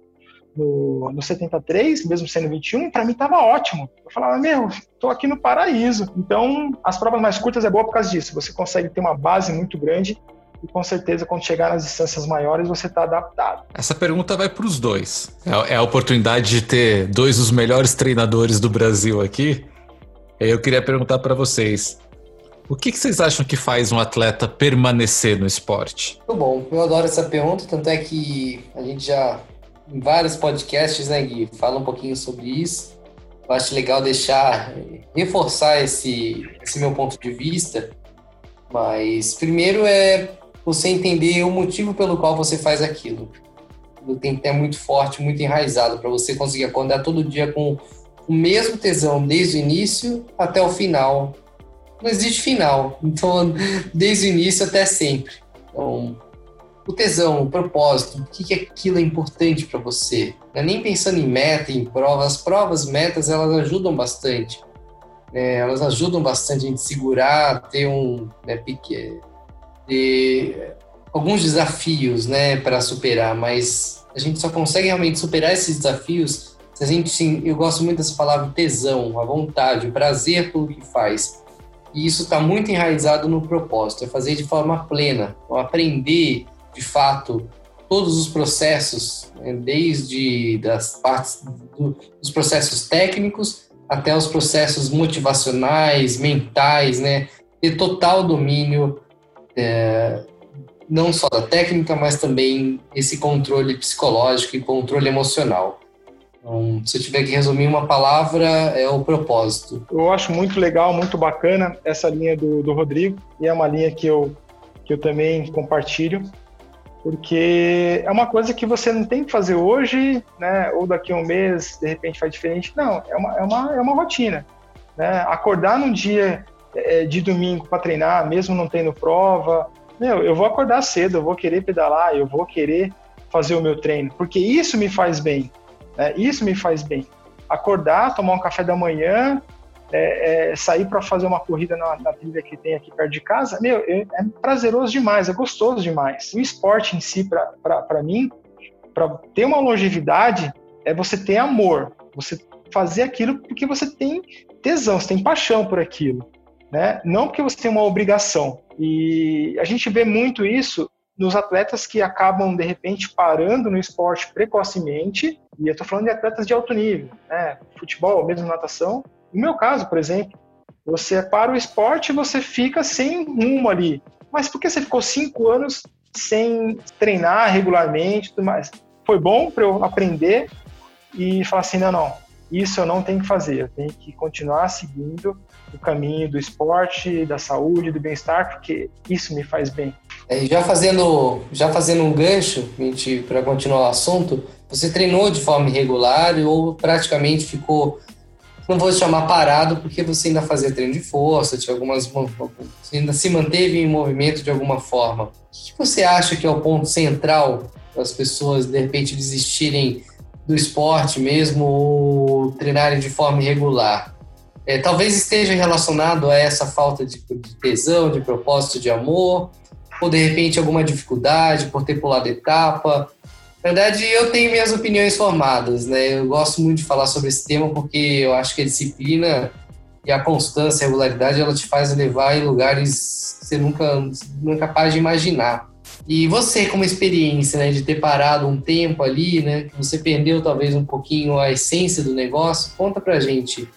no, no 73, mesmo sendo 21, para mim estava ótimo. Eu falava, meu, estou aqui no paraíso. Então, as provas mais curtas é boa por causa disso. Você consegue ter uma base muito grande e com certeza quando chegar nas distâncias maiores você está adaptado. Essa pergunta vai para os dois. É, é, a oportunidade de ter dois dos melhores treinadores do Brasil aqui. Eu queria perguntar para vocês. O que, que, vocês acham que faz um atleta permanecer no esporte? Muito bom, eu adoro essa pergunta, tanto é que a gente já em vários podcasts, né, Gui, fala um pouquinho sobre isso. Eu acho legal deixar, reforçar esse, esse meu ponto de vista. Mas primeiro é você entender o motivo pelo qual você faz aquilo. Tem que ter muito forte, muito enraizado para você conseguir acordar todo dia com o mesmo tesão desde o início até o final. Não existe final, então desde o início até sempre. Então, o tesão, o propósito, o que, que aquilo é importante para você. É nem pensando em meta, em provas. As provas, metas, elas ajudam bastante. É, elas ajudam bastante a gente segurar, ter um né, pique, ter alguns desafios né, para superar, mas a gente só consegue realmente superar esses desafios se a gente, sim, eu gosto muito dessa palavra tesão, a vontade, o prazer pelo que faz. E isso está muito enraizado no propósito, é fazer de forma plena, aprender de fato todos os processos, né, desde das partes do, dos processos técnicos até os processos motivacionais, mentais, né? Ter total domínio é, não só da técnica, mas também esse controle psicológico e controle emocional. Então, se eu tiver que resumir uma palavra, é o propósito. Eu acho muito legal, muito bacana essa linha do, do Rodrigo, e é uma linha que eu, que eu também compartilho porque é uma coisa que você não tem que fazer hoje, né, ou daqui a um mês, de repente faz diferente. Não, é uma, é uma, é uma rotina. Né? Acordar num dia é, de domingo para treinar, mesmo não tendo prova, meu, eu vou acordar cedo, eu vou querer pedalar, eu vou querer fazer o meu treino, porque isso me faz bem, né? isso me faz bem. Acordar, tomar um café da manhã, é, é, sair para fazer uma corrida na, na, trilha que tem aqui perto de casa, meu, é, é prazeroso demais, é gostoso demais. O esporte em si, para mim, para ter uma longevidade, é você ter amor, você fazer aquilo porque você tem tesão, você tem paixão por aquilo, né? Não porque você tem uma obrigação. E a gente vê muito isso nos atletas que acabam de repente parando no esporte precocemente. E eu estou falando de atletas de alto nível, né? Futebol, mesmo natação, no meu caso, por exemplo, você para o esporte e você fica sem rumo ali. Mas por que você ficou cinco anos sem treinar regularmente tudo mais? Foi bom para eu aprender e falar assim, não, não, isso eu não tenho que fazer, eu tenho que continuar seguindo o caminho do esporte, da saúde, do bem-estar, porque isso me faz bem. É, já fazendo já fazendo um gancho para continuar o assunto, você treinou de forma irregular ou praticamente ficou não vou chamar parado porque você ainda fazia treino de força, tinha algumas você ainda se manteve em movimento de alguma forma. O que você acha que é o ponto central para as pessoas de repente desistirem do esporte mesmo ou treinarem de forma irregular? É, talvez esteja relacionado a essa falta de, de tesão, de propósito, de amor, ou de repente alguma dificuldade por ter pulado etapa, na verdade, eu tenho minhas opiniões formadas, né? Eu gosto muito de falar sobre esse tema porque eu acho que a disciplina e a constância, a regularidade, ela te faz levar em lugares que você nunca, nunca é capaz de imaginar. E você, como experiência, né, de ter parado um tempo ali, né, que você perdeu talvez um pouquinho a essência do negócio, conta pra gente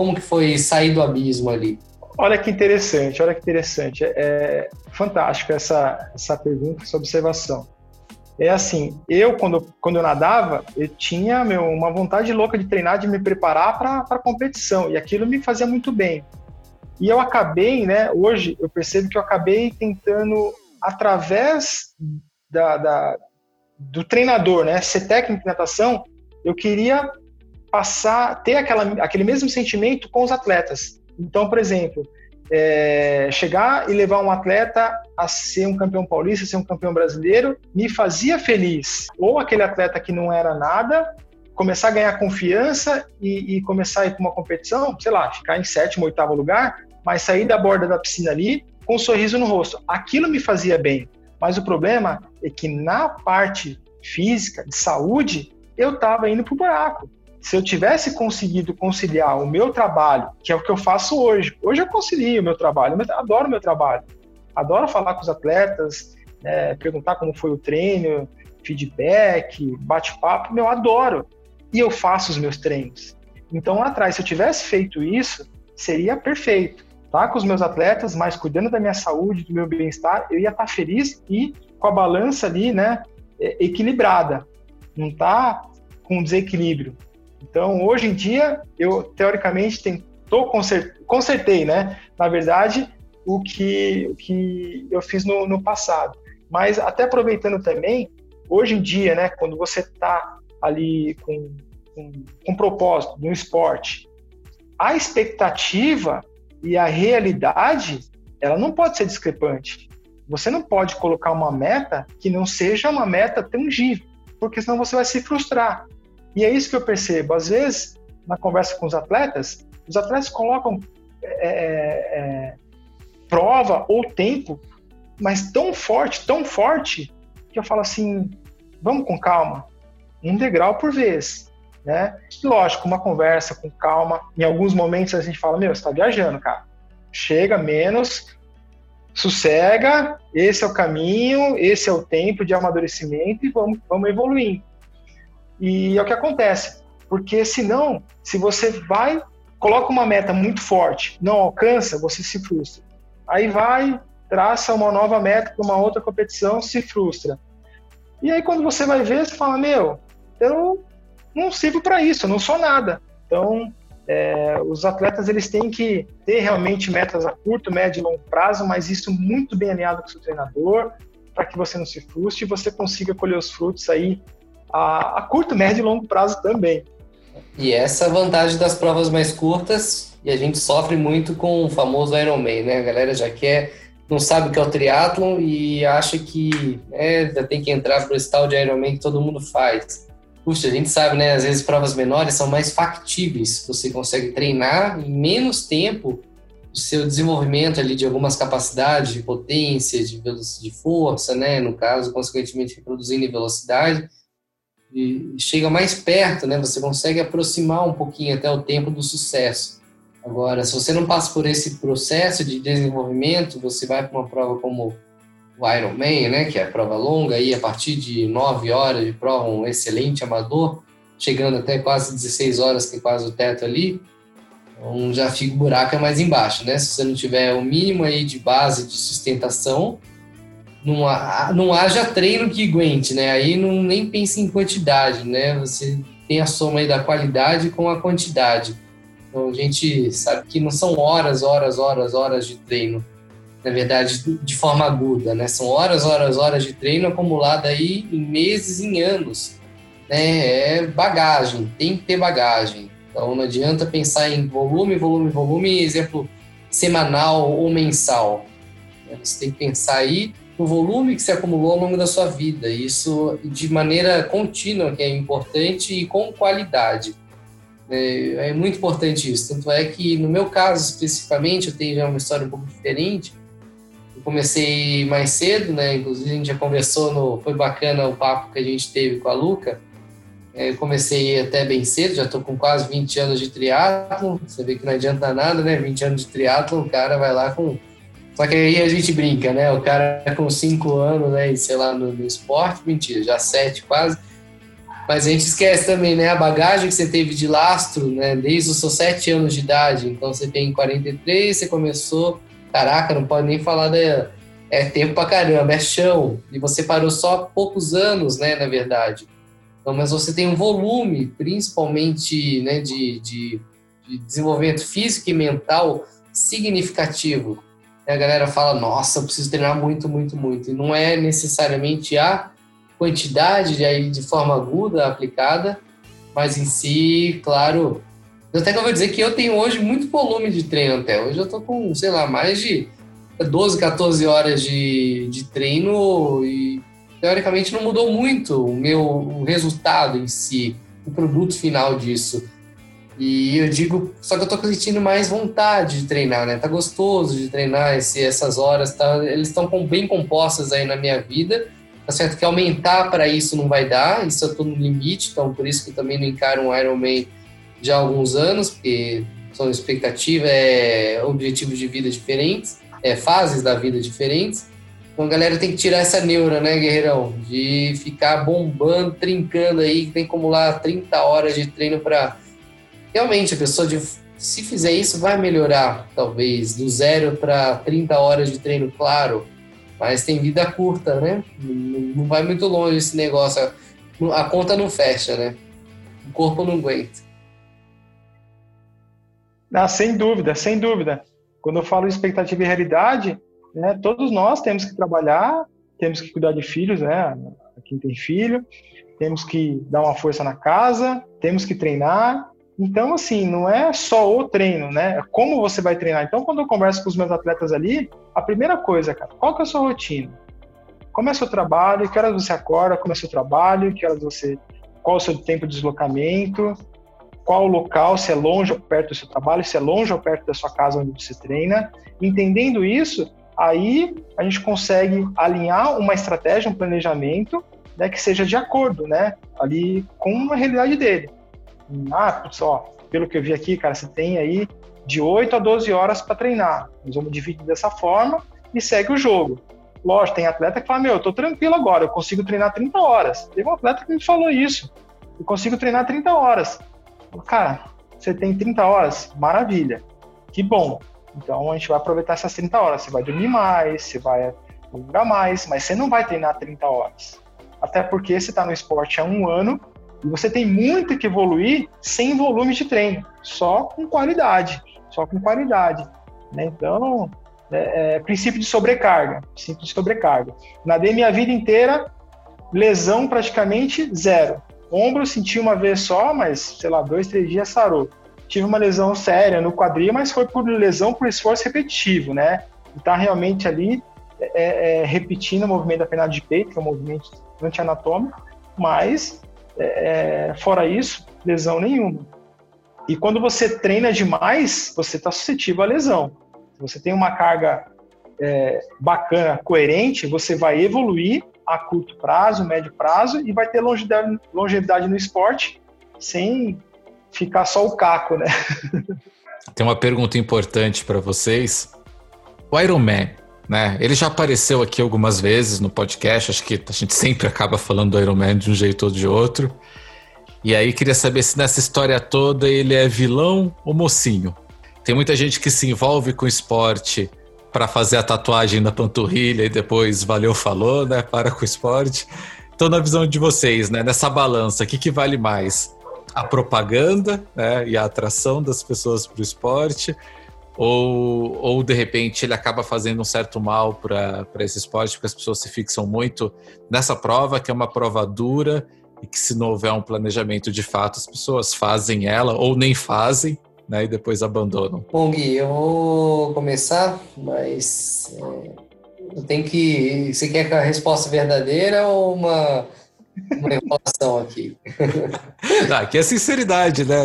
como que foi sair do abismo ali. Olha que interessante, olha que interessante. É, é fantástico essa, essa pergunta, essa observação é assim, eu quando, quando eu nadava, eu tinha meu, uma vontade louca de treinar, de me preparar para a competição, e aquilo me fazia muito bem. E eu acabei, né, hoje eu percebo que eu acabei tentando, através da, da do treinador, né, ser técnico de natação, eu queria passar, ter aquela, aquele mesmo sentimento com os atletas. Então, por exemplo, é, chegar e levar um atleta a ser um campeão paulista, ser um campeão brasileiro, me fazia feliz. Ou aquele atleta que não era nada, começar a ganhar confiança e, e começar a ir para uma competição, sei lá, ficar em sétimo, oitavo lugar, mas sair da borda da piscina ali com um sorriso no rosto. Aquilo me fazia bem. Mas o problema é que na parte física, de saúde, eu estava indo para o buraco. Se eu tivesse conseguido conciliar o meu trabalho, que é o que eu faço hoje, hoje eu concilio o meu trabalho, eu adoro o meu trabalho, adoro falar com os atletas, é, perguntar como foi o treino, feedback, bate-papo, eu adoro. E eu faço os meus treinos. Então lá atrás, se eu tivesse feito isso, seria perfeito. Tá com os meus atletas, mas cuidando da minha saúde, do meu bem-estar, eu ia estar tá e com a balança ali, né, é, equilibrada. Não tá com desequilíbrio. Então, hoje em dia, eu teoricamente tentou consert, consertei, né? Na verdade, o que, o que eu fiz no, no passado. Mas até aproveitando também, hoje em dia, né, quando você está ali com, com, com propósito no esporte, a expectativa e a realidade, ela não pode ser discrepante. Você não pode colocar uma meta que não seja uma meta tangível, porque senão você vai se frustrar. E é isso que eu percebo. Às vezes, na conversa com os atletas, os atletas colocam é, é, é prova ou tempo, mas tão forte, tão forte, que eu falo assim: vamos com calma, um degrau por vez. Né? E lógico, uma conversa com calma. Em alguns momentos a gente fala: Meu, você está viajando, cara. Chega menos, sossega, esse é o caminho, esse é o tempo de amadurecimento e vamos, vamos evoluindo. E é o que acontece, porque senão, se você vai, coloca uma meta muito forte, não alcança, você se frustra. Aí vai, traça uma nova meta para uma outra competição, se frustra. E aí quando você vai ver, você fala, meu, eu não sirvo para isso, eu não sou nada. Então, é, os atletas eles têm que ter realmente metas a curto, médio e longo prazo, mas isso muito bem alinhado com o seu treinador, para que você não se frustre e você consiga colher os frutos aí a, a curto, médio e longo prazo também. E essa vantagem das provas mais curtas, e a gente sofre muito com o famoso Ironman, né? A galera já quer, não sabe o que é o triatlon e acha que né, já tem que entrar para esse tal de Ironman que todo mundo faz. Puxa, a gente sabe, né? Às vezes provas menores são mais factíveis. Você consegue treinar em menos tempo o seu desenvolvimento ali de algumas capacidades de potência, de, de força, né? No caso, consequentemente, reproduzindo em velocidade e chega mais perto, né? Você consegue aproximar um pouquinho até o tempo do sucesso. Agora, se você não passa por esse processo de desenvolvimento, você vai para uma prova como o Ironman, né, que é a prova longa, aí a partir de 9 horas de prova, um excelente amador, chegando até quase 16 horas, que é quase o teto ali, então já fica o buraco é mais embaixo, né? Se você não tiver o mínimo aí de base de sustentação, não, há, não haja treino que aguente, né? Aí não nem pense em quantidade, né? Você tem a soma aí da qualidade com a quantidade. Então a gente sabe que não são horas, horas, horas, horas de treino, na verdade, de forma aguda, né? São horas, horas, horas de treino acumulada aí em meses, em anos. Né? É bagagem, tem que ter bagagem. Então não adianta pensar em volume, volume, volume, exemplo semanal ou mensal. Você tem que pensar aí o volume que se acumulou ao longo da sua vida. Isso de maneira contínua, que é importante, e com qualidade. É, é, muito importante isso. Tanto é que, no meu caso especificamente, eu tenho já uma história um pouco diferente. Eu comecei mais cedo, né? Inclusive, a gente já conversou, no, foi bacana o papo que a gente teve com a Luca. É, eu comecei até bem cedo, já estou com quase 20 anos de triatlo. Você vê que não adianta nada, né? 20 anos de triatlo, o cara vai lá com só que aí a gente brinca, né? O cara com cinco anos, né? E sei lá, no, no esporte, mentira, já sete quase. Mas a gente esquece também, né? A bagagem que você teve de lastro, né? Desde os seus sete anos de idade. Então você tem 43, você começou. Caraca, não pode nem falar da. É tempo pra caramba, é chão. E você parou só poucos anos, né? Na verdade. Então, mas você tem um volume, principalmente, né? De, de, de desenvolvimento físico e mental significativo a galera fala, nossa, eu preciso treinar muito, muito, muito. E não é necessariamente a quantidade de, de forma aguda aplicada, mas em si, claro, Até que eu vou dizer que eu tenho hoje muito volume de treino até. Hoje eu tô com, sei lá, mais de 12, 14 horas de, de treino e teoricamente não mudou muito o meu o resultado em si, o produto final disso. E eu digo, só que eu tô sentindo mais vontade de treinar, né? Tá gostoso de treinar esse, essas horas, tá? Eles estão bem compostas aí na minha vida. Tá certo que aumentar para isso não vai dar, isso eu tô no limite, então por isso que eu também não encaro um Ironman já há alguns anos, porque são expectativas, é, objetivos de vida diferentes, é, fases da vida diferentes. Então a galera tem que tirar essa neura, né, guerreirão? De ficar bombando, trincando aí, tem que acumular 30 horas de treino para. Realmente, a pessoa, de, se fizer isso, vai melhorar, talvez, do zero para 30 horas de treino, claro. Mas tem vida curta, né? Não vai muito longe esse negócio. A conta não fecha, né? O corpo não aguenta. Ah, sem dúvida, sem dúvida. Quando eu falo expectativa e realidade, né, todos nós temos que trabalhar, temos que cuidar de filhos, né? Quem tem filho, temos que dar uma força na casa, temos que treinar. Então, assim, não é só o treino, né? É como você vai treinar. Então, quando eu converso com os meus atletas ali, a primeira coisa, cara, qual que é a sua rotina? Como é o seu trabalho? Que horas você acorda? Como é o seu trabalho? Que horas você... Qual o seu tempo de deslocamento? qual o local, se é longe ou perto do seu trabalho, se é longe ou perto da sua casa onde você treina. Entendendo isso, aí a gente consegue alinhar uma estratégia, um planejamento né, que seja de acordo, né, ali com a realidade dele. Ah, pelo que eu vi aqui, cara, você tem aí de 8 a 12 horas para treinar. Nós vamos dividir dessa forma e segue o jogo. Lógico, tem atleta que fala, meu, eu tô tranquilo agora, eu consigo treinar 30 horas. Teve um atleta que me falou isso. Eu consigo treinar 30 horas. Cara, você tem 30 horas? Maravilha. Que bom. Então a gente vai aproveitar essas 30 horas. Você vai dormir mais, você vai alongar mais, mas você não vai treinar 30 horas. Até porque você está no esporte há um ano e você tem muito que evoluir sem volume de treino, só com qualidade, só com qualidade. Né? Então, é, é, princípio de sobrecarga, princípio de sobrecarga. Nadei minha vida inteira, lesão praticamente zero. Ombro senti uma vez só, mas sei lá, dois, três dias sarou. Tive uma lesão séria no quadril, mas foi por lesão por esforço repetitivo, né? E tá realmente ali é, é, repetindo o movimento da perna de peito, que é um movimento anti-anatômico, mas é, fora isso, lesão nenhuma. E quando você treina demais, você está suscetível à lesão. Se você tem uma carga é, bacana, coerente, você vai evoluir a curto prazo, médio prazo e vai ter longevidade, longevidade no esporte sem ficar só o caco, né? Tem uma pergunta importante para vocês. O Iron Man, né? Ele já apareceu aqui algumas vezes no podcast, acho que a gente sempre acaba falando do Iron Man de um jeito ou de outro. E aí queria saber se nessa história toda ele é vilão ou mocinho. Tem muita gente que se envolve com esporte para fazer a tatuagem na panturrilha e depois valeu, falou, né? Para com o esporte. Então, na visão de vocês, né? Nessa balança, o que, que vale mais? A propaganda né, e a atração das pessoas para o esporte? Ou, ou, de repente, ele acaba fazendo um certo mal para esse esporte, porque as pessoas se fixam muito nessa prova, que é uma prova dura, e que se não houver um planejamento de fato, as pessoas fazem ela ou nem fazem, né, e depois abandonam? Bom, Gui, eu vou começar, mas é, eu tenho que. Você quer a resposta verdadeira ou uma, uma enrolação aqui? Ah, aqui é sinceridade, né?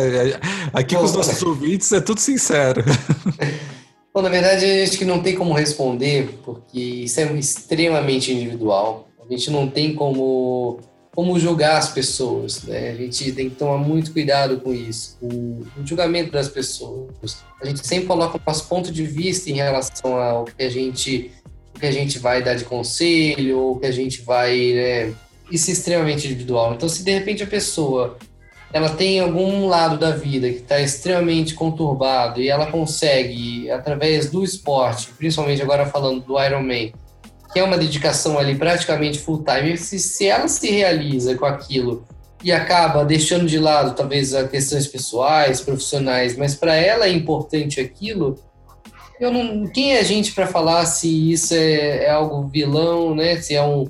Aqui Bom, com os nossos ouvintes é tudo sincero. Bom, na verdade, a gente não tem como responder, porque isso é extremamente individual. A gente não tem como como julgar as pessoas, né? A gente tem que tomar muito cuidado com isso, com o julgamento das pessoas. A gente sempre coloca o nosso ponto de vista em relação ao que a gente, o que a gente vai dar de conselho, ou que a gente vai, né? Isso é extremamente individual. Então, se de repente a pessoa ela tem algum lado da vida que está extremamente conturbado e ela consegue, através do esporte, principalmente agora falando do Ironman, que é uma dedicação ali praticamente full time, se, se ela se realiza com aquilo e acaba deixando de lado talvez as questões pessoais, profissionais, mas para ela é importante aquilo, eu não, quem é a gente para falar se isso é, é, algo vilão, né? Se é um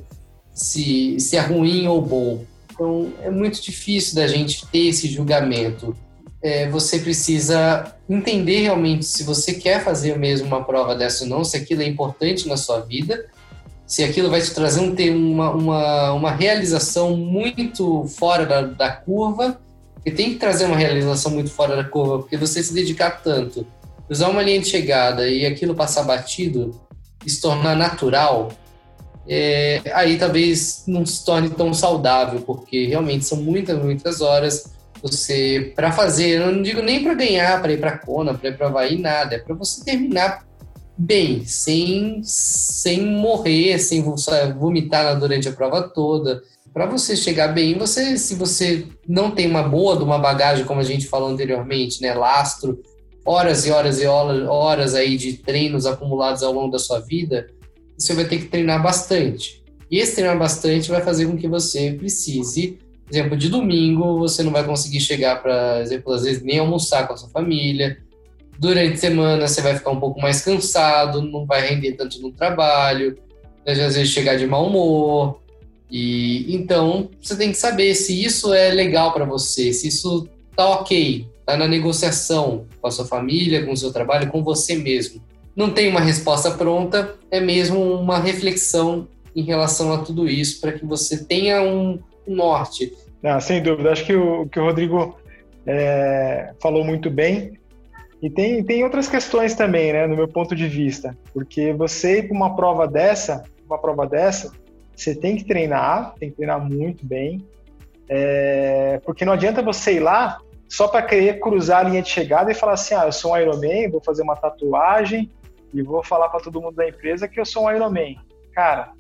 se, se é ruim ou bom. Então é muito difícil da gente ter esse julgamento. é, você precisa entender realmente se você quer fazer mesmo uma prova dessa ou não, se aquilo é importante na sua vida, se aquilo vai te trazer um, ter uma, uma, uma realização muito fora da, da curva, e tem que trazer uma realização muito fora da curva, porque você se dedicar tanto, usar uma linha de chegada e aquilo passar batido, se tornar natural, é, aí talvez não se torne tão saudável, porque realmente são muitas, muitas horas você para fazer. Eu não digo nem para ganhar, para ir para Kona, para ir para Havaí, nada. É para você terminar bem, sem, sem morrer, sem vomitar durante a prova toda. Para você chegar bem, você, se você não tem uma boa de uma bagagem, como a gente falou anteriormente, né, lastro, horas e horas e horas, horas aí de treinos acumulados ao longo da sua vida, você vai ter que treinar bastante. E esse treinar bastante vai fazer com que você precise, por exemplo, de domingo você não vai conseguir chegar para, exemplo, às vezes nem almoçar com a sua família. Durante a semana você vai ficar um pouco mais cansado, não vai render tanto no trabalho, às vezes chegar de mau humor. E então você tem que saber se isso é legal para você, se isso tá ok, tá na negociação com a sua família, com o seu trabalho, com você mesmo não tem uma resposta pronta, é mesmo uma reflexão em relação a tudo isso, para que você tenha um norte. Não, sem dúvida, acho que o que o Rodrigo é, falou muito bem. E tem, tem outras questões também, né, no meu ponto de vista, porque você ir para uma prova dessa, uma prova dessa, você tem que treinar, tem que treinar muito bem, é, porque não adianta você ir lá só para querer cruzar a linha de chegada e falar assim, ah, eu sou um Ironman, vou fazer uma tatuagem, e vou falar para todo mundo da empresa que eu sou um Ironman. Cara,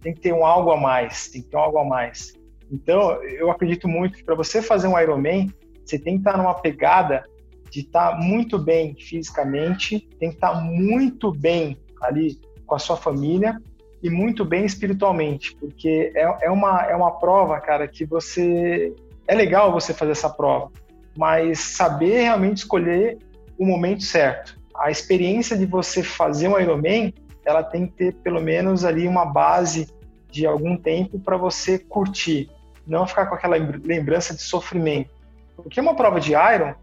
tem que ter um algo a mais, tem que ter um algo a mais. Então, eu acredito muito que para você fazer um Ironman, você tem que estar numa pegada de estar muito bem fisicamente, tem que estar muito bem ali com a sua família e muito bem espiritualmente, porque é, é, uma, é uma prova, cara, que você. É legal você fazer essa prova, mas saber realmente escolher o momento certo a experiência de você fazer um Ironman, ela tem que ter pelo menos ali uma base de algum tempo para você curtir, não ficar com aquela lembrança de sofrimento. Porque uma prova de Iron,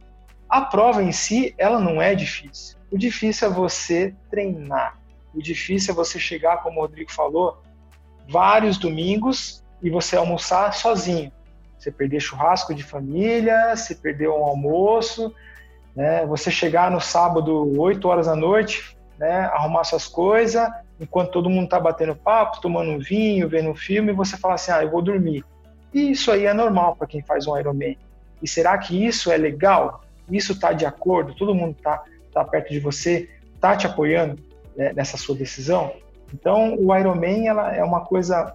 a prova em si, ela não é difícil. O difícil é você treinar. O difícil é você chegar, como o Rodrigo falou, vários domingos e você almoçar sozinho. Você perder churrasco de família, você perder um almoço, né? Você chegar no sábado, 8 horas da noite, né? arrumar suas coisas, enquanto todo mundo está batendo papo, tomando um vinho, vendo um filme, você fala assim, ah, eu vou dormir. E isso aí é normal para quem faz um Ironman. E será que isso é legal? Isso está de acordo? Todo mundo está tá perto de você, está te apoiando né, nessa sua decisão? Então, o Ironman ela é uma coisa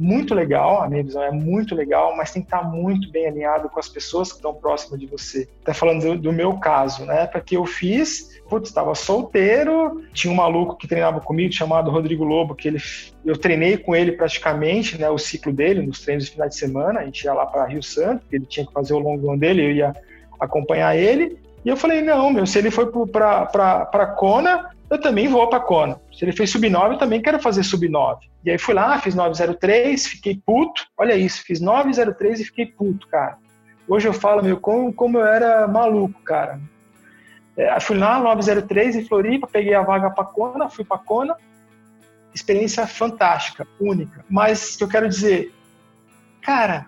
muito legal, a minha visão é muito legal, mas tem que estar muito bem alinhado com as pessoas que estão próximas de você. Tá falando do, do meu caso, né? Porque eu fiz, putz, estava solteiro, tinha um maluco que treinava comigo chamado Rodrigo Lobo, que ele, eu treinei com ele praticamente, né, o ciclo dele nos treinos de final de semana, a gente ia lá para Rio Santo, ele tinha que fazer o longo dele, eu ia acompanhar ele, e eu falei, não, meu, se ele foi para Kona, eu também vou para Kona. Se ele fez sub-9, eu também quero fazer sub-9. E aí fui lá, fiz 903, fiquei puto. Olha isso, fiz 903 e fiquei puto, cara. Hoje eu falo, meu, como, como eu era maluco, cara. É, fui lá, 903 em Floripa, peguei a vaga para Kona, fui para Kona. Experiência fantástica, única. Mas eu quero dizer, cara,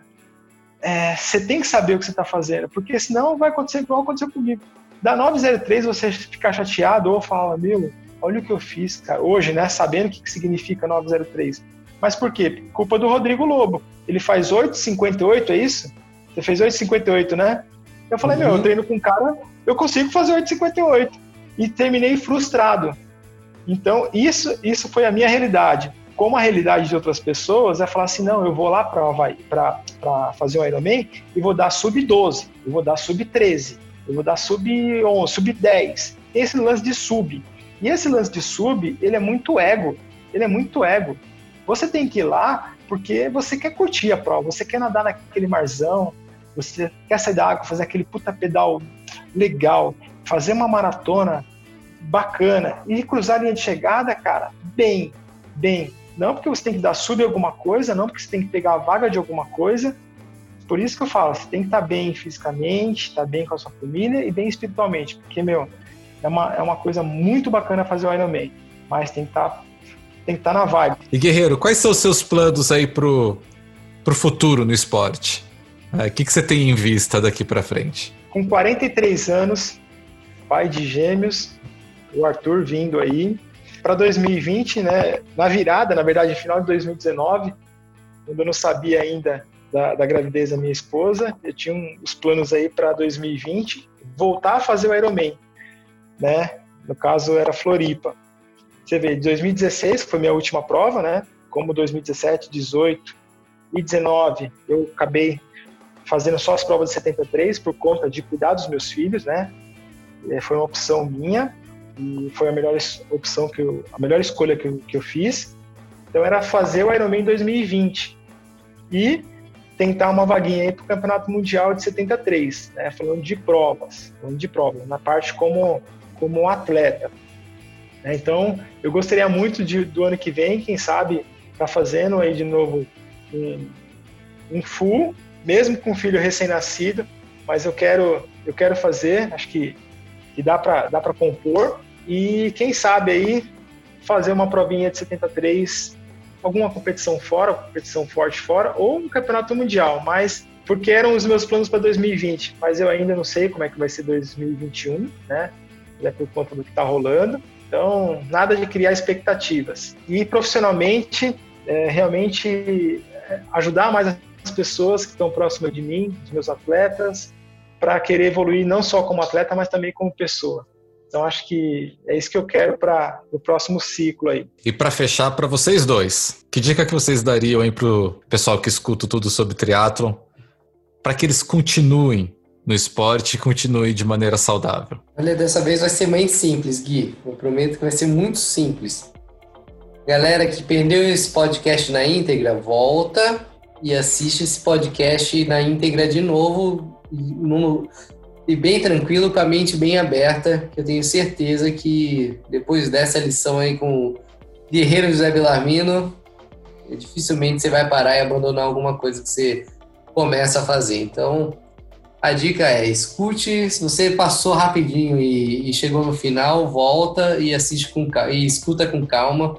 é, você tem que saber o que você está fazendo, porque senão vai acontecer igual aconteceu comigo. Da 903 você ficar chateado ou falar, meu, olha o que eu fiz, cara, hoje, né, sabendo o que significa 903. Mas por quê? Culpa do Rodrigo Lobo. Ele faz 8,58, é isso? Você fez 8,58, né? Eu falei, uhum. meu, eu uhum. treino com um cara, eu consigo fazer 8,58. E terminei frustrado. Então, isso, isso foi a minha realidade. Como a realidade de outras pessoas é falar assim, não, eu vou lá para fazer um Ironman e vou dar sub 12, eu vou dar sub 13 eu vou dar sub 11, sub 10. Esse lance de sub. E esse lance de sub, ele é muito ego. Ele é muito ego. Você tem que ir lá porque você quer curtir a prova, você quer nadar naquele marzão, você quer sair da água, fazer aquele puta pedal legal, fazer uma maratona bacana e cruzar a linha de chegada, cara, bem, bem. Não porque você tem que dar sub alguma coisa, não porque você tem que pegar a vaga de alguma coisa, Por isso que eu falo, você tem que estar tá bem fisicamente, estar tá bem com a sua família e bem espiritualmente, porque, meu, é uma, é uma coisa muito bacana fazer o Ironman, mas tem que estar tá, tem que estar tá na vibe. E Guerreiro, quais são os seus planos aí pro, pro futuro no esporte? É, o que, que você tem em vista daqui para frente? Com 43 anos, pai de gêmeos, o Arthur vindo aí. Para 2020, né, na virada, na verdade, final de 2019, quando eu não sabia ainda da, da gravidez da minha esposa, eu tinha um, os planos aí para 2020, voltar a fazer o Ironman, né? No caso era Floripa. Você vê, 2016, que foi minha última prova, né? Como 2017, 18 e 19, eu acabei fazendo só as provas de 73 por conta de cuidar dos meus filhos, né? É, foi uma opção minha e foi a melhor opção que eu, a melhor escolha que eu, que eu fiz. Então era fazer o Ironman 2020 e tentar uma vaguinha aí para o Campeonato Mundial de 73, né? Falando de provas, falando de provas, na parte como como atleta. Né? Então eu gostaria muito de, do ano que vem, quem sabe, tá fazendo aí de novo um, um full, mesmo com um filho recém-nascido, mas eu quero eu quero fazer, acho que que dá para dá para compor e quem sabe aí fazer uma provinha de 73, alguma competição fora, competição forte fora ou um campeonato mundial, mas porque eram os meus planos para 2020, mas eu ainda não sei como é que vai ser 2021, né? É por conta do que está rolando. Então, nada de criar expectativas. E profissionalmente, é, realmente é, ajudar mais as pessoas que estão próximas de mim, os meus atletas, para querer evoluir não só como atleta, mas também como pessoa. Então acho que é isso que eu quero para o próximo ciclo aí. E para fechar para vocês dois, que dica que vocês dariam aí pro pessoal que escuta tudo sobre triatlon para que eles continuem no esporte e continuem de maneira saudável? Olha, dessa vez vai ser bem simples, Gui. Eu prometo que vai ser muito simples. Galera que perdeu esse podcast na íntegra, volta e assiste esse podcast na íntegra de novo no, e bem tranquilo, com a mente bem aberta, que eu tenho certeza que depois dessa lição aí com o Guerreiro José Belarmino, dificilmente você vai parar e abandonar alguma coisa que você começa a fazer. Então, a dica é escute, se você passou rapidinho e, e chegou no final, volta e assiste com e escuta com calma,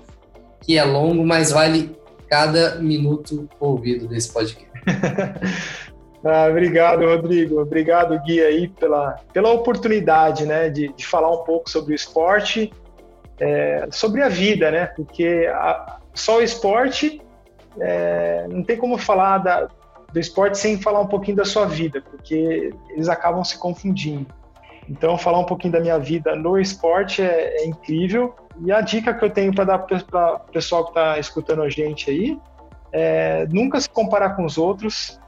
que é longo, mas vale cada minuto ouvido desse podcast. Ah, obrigado, Rodrigo. Obrigado, Gui, aí, pela, pela oportunidade né, de, de falar um pouco sobre o esporte, é, sobre a vida, né? Porque a, só o esporte é, não tem como falar da, do esporte sem falar um pouquinho da sua vida, porque eles acabam se confundindo. Então, falar um pouquinho da minha vida no esporte é, é incrível. E a dica que eu tenho para dar para o pessoal que está escutando a gente aí é nunca se comparar com os outros,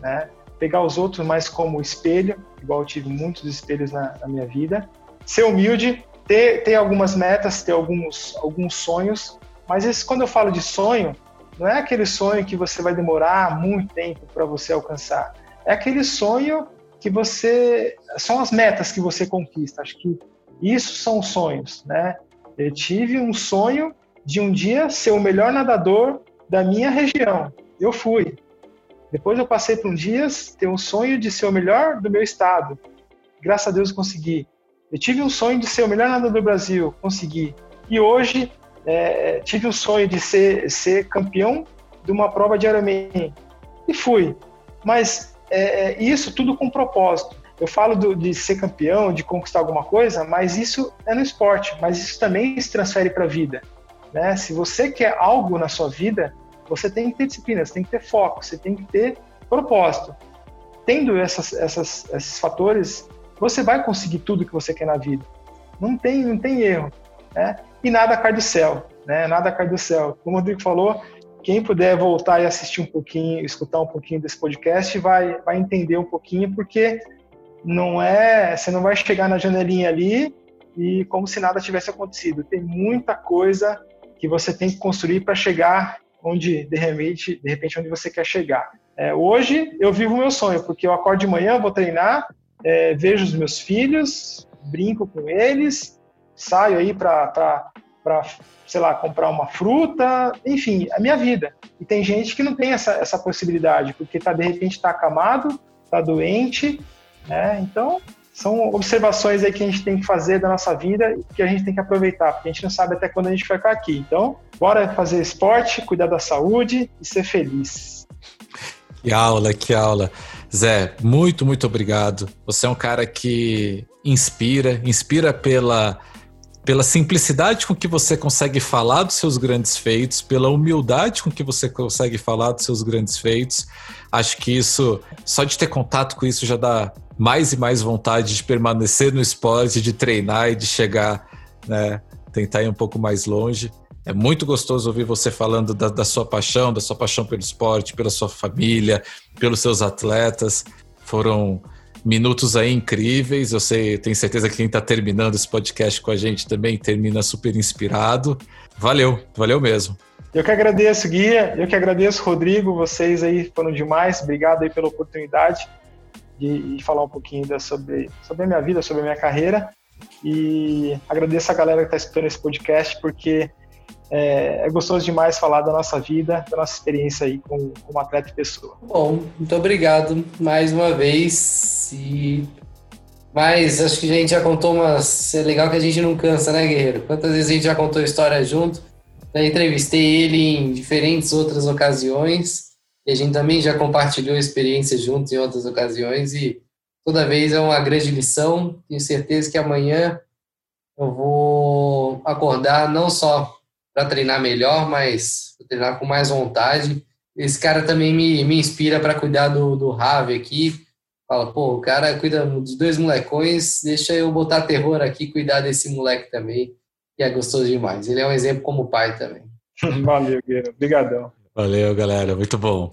né? Pegar os outros mais como espelho, igual eu tive muitos espelhos na, na minha vida. Ser humilde, ter, ter algumas metas, ter alguns, alguns sonhos, mas esse, quando eu falo de sonho, não é aquele sonho que você vai demorar muito tempo para você alcançar. É aquele sonho que você. São as metas que você conquista. Acho que isso são sonhos, né? Eu tive um sonho de um dia ser o melhor nadador da minha região. Eu fui. Depois eu passei por um dias ter um sonho de ser o melhor do meu estado. Graças a Deus eu consegui. Eu tive um sonho de ser o melhor nadador do Brasil, consegui. E hoje é, tive um sonho de ser, ser campeão de uma prova de Ironman e fui. Mas é, é, isso tudo com propósito. Eu falo do, de ser campeão, de conquistar alguma coisa, mas isso é no esporte. Mas isso também se transfere para a vida. Né? Se você quer algo na sua vida, você tem que ter disciplina, você tem que ter foco, você tem que ter propósito. Tendo essas, essas, esses fatores, você vai conseguir tudo que você quer na vida. Não tem, não tem erro. Né? E nada cai do céu. Né? Nada cai do céu. Como o Rodrigo falou, quem puder voltar e assistir um pouquinho, escutar um pouquinho desse podcast, vai, vai entender um pouquinho, porque não é, você não vai chegar na janelinha ali e como se nada tivesse acontecido. Tem muita coisa que você tem que construir para chegar onde de repente, de repente onde você quer chegar. É, hoje eu vivo o meu sonho, porque eu acordo de manhã, vou treinar, é, vejo os meus filhos, brinco com eles, saio aí para sei lá, comprar uma fruta, enfim, a minha vida. E tem gente que não tem essa, essa possibilidade, porque tá, de repente está acamado, está doente, né? Então, são observações aí que a gente tem que fazer da nossa vida e que a gente tem que aproveitar, porque a gente não sabe até quando a gente vai ficar aqui. Então, bora fazer esporte, cuidar da saúde e ser feliz. Que aula, que aula. Zé, muito, muito obrigado. Você é um cara que inspira, inspira pela pela simplicidade com que você consegue falar dos seus grandes feitos, pela humildade com que você consegue falar dos seus grandes feitos. Acho que isso, só de ter contato com isso já dá mais e mais vontade de permanecer no esporte, de treinar e de chegar, né, tentar ir um pouco mais longe. É muito gostoso ouvir você falando da, da sua paixão, da sua paixão pelo esporte, pela sua família, pelos seus atletas. Foram minutos aí incríveis. Eu sei, tenho certeza que quem está terminando esse podcast com a gente também termina super inspirado. Valeu, valeu mesmo. Eu que agradeço, Guia. Eu que agradeço, Rodrigo. Vocês aí foram demais. Obrigado aí pela oportunidade de, de falar um pouquinho da, sobre, sobre a minha vida, sobre a minha carreira. E agradeço a galera que está escutando esse podcast, porque é, é, gostoso demais falar da nossa vida, da nossa experiência aí como, como atleta e pessoa. Bom, muito obrigado mais uma vez. E... Mas acho que a gente já contou umas. É legal que a gente não cansa, né, Guerreiro? Quantas vezes a gente já contou história junto? Já entrevistei ele em diferentes outras ocasiões. E a gente também já compartilhou experiências juntos em outras ocasiões. E toda vez é uma grande lição. Tenho certeza que amanhã eu vou acordar não só para treinar melhor, mas treinar com mais vontade. Esse cara também me, me inspira para cuidar do, do Rave aqui. Fala, pô, o cara cuida dos dois molecões, deixa eu botar terror aqui, cuidar desse moleque também, que é gostoso demais. Ele é um exemplo como pai também. Valeu, Guilherme. Obrigadão. Valeu, galera. Muito bom.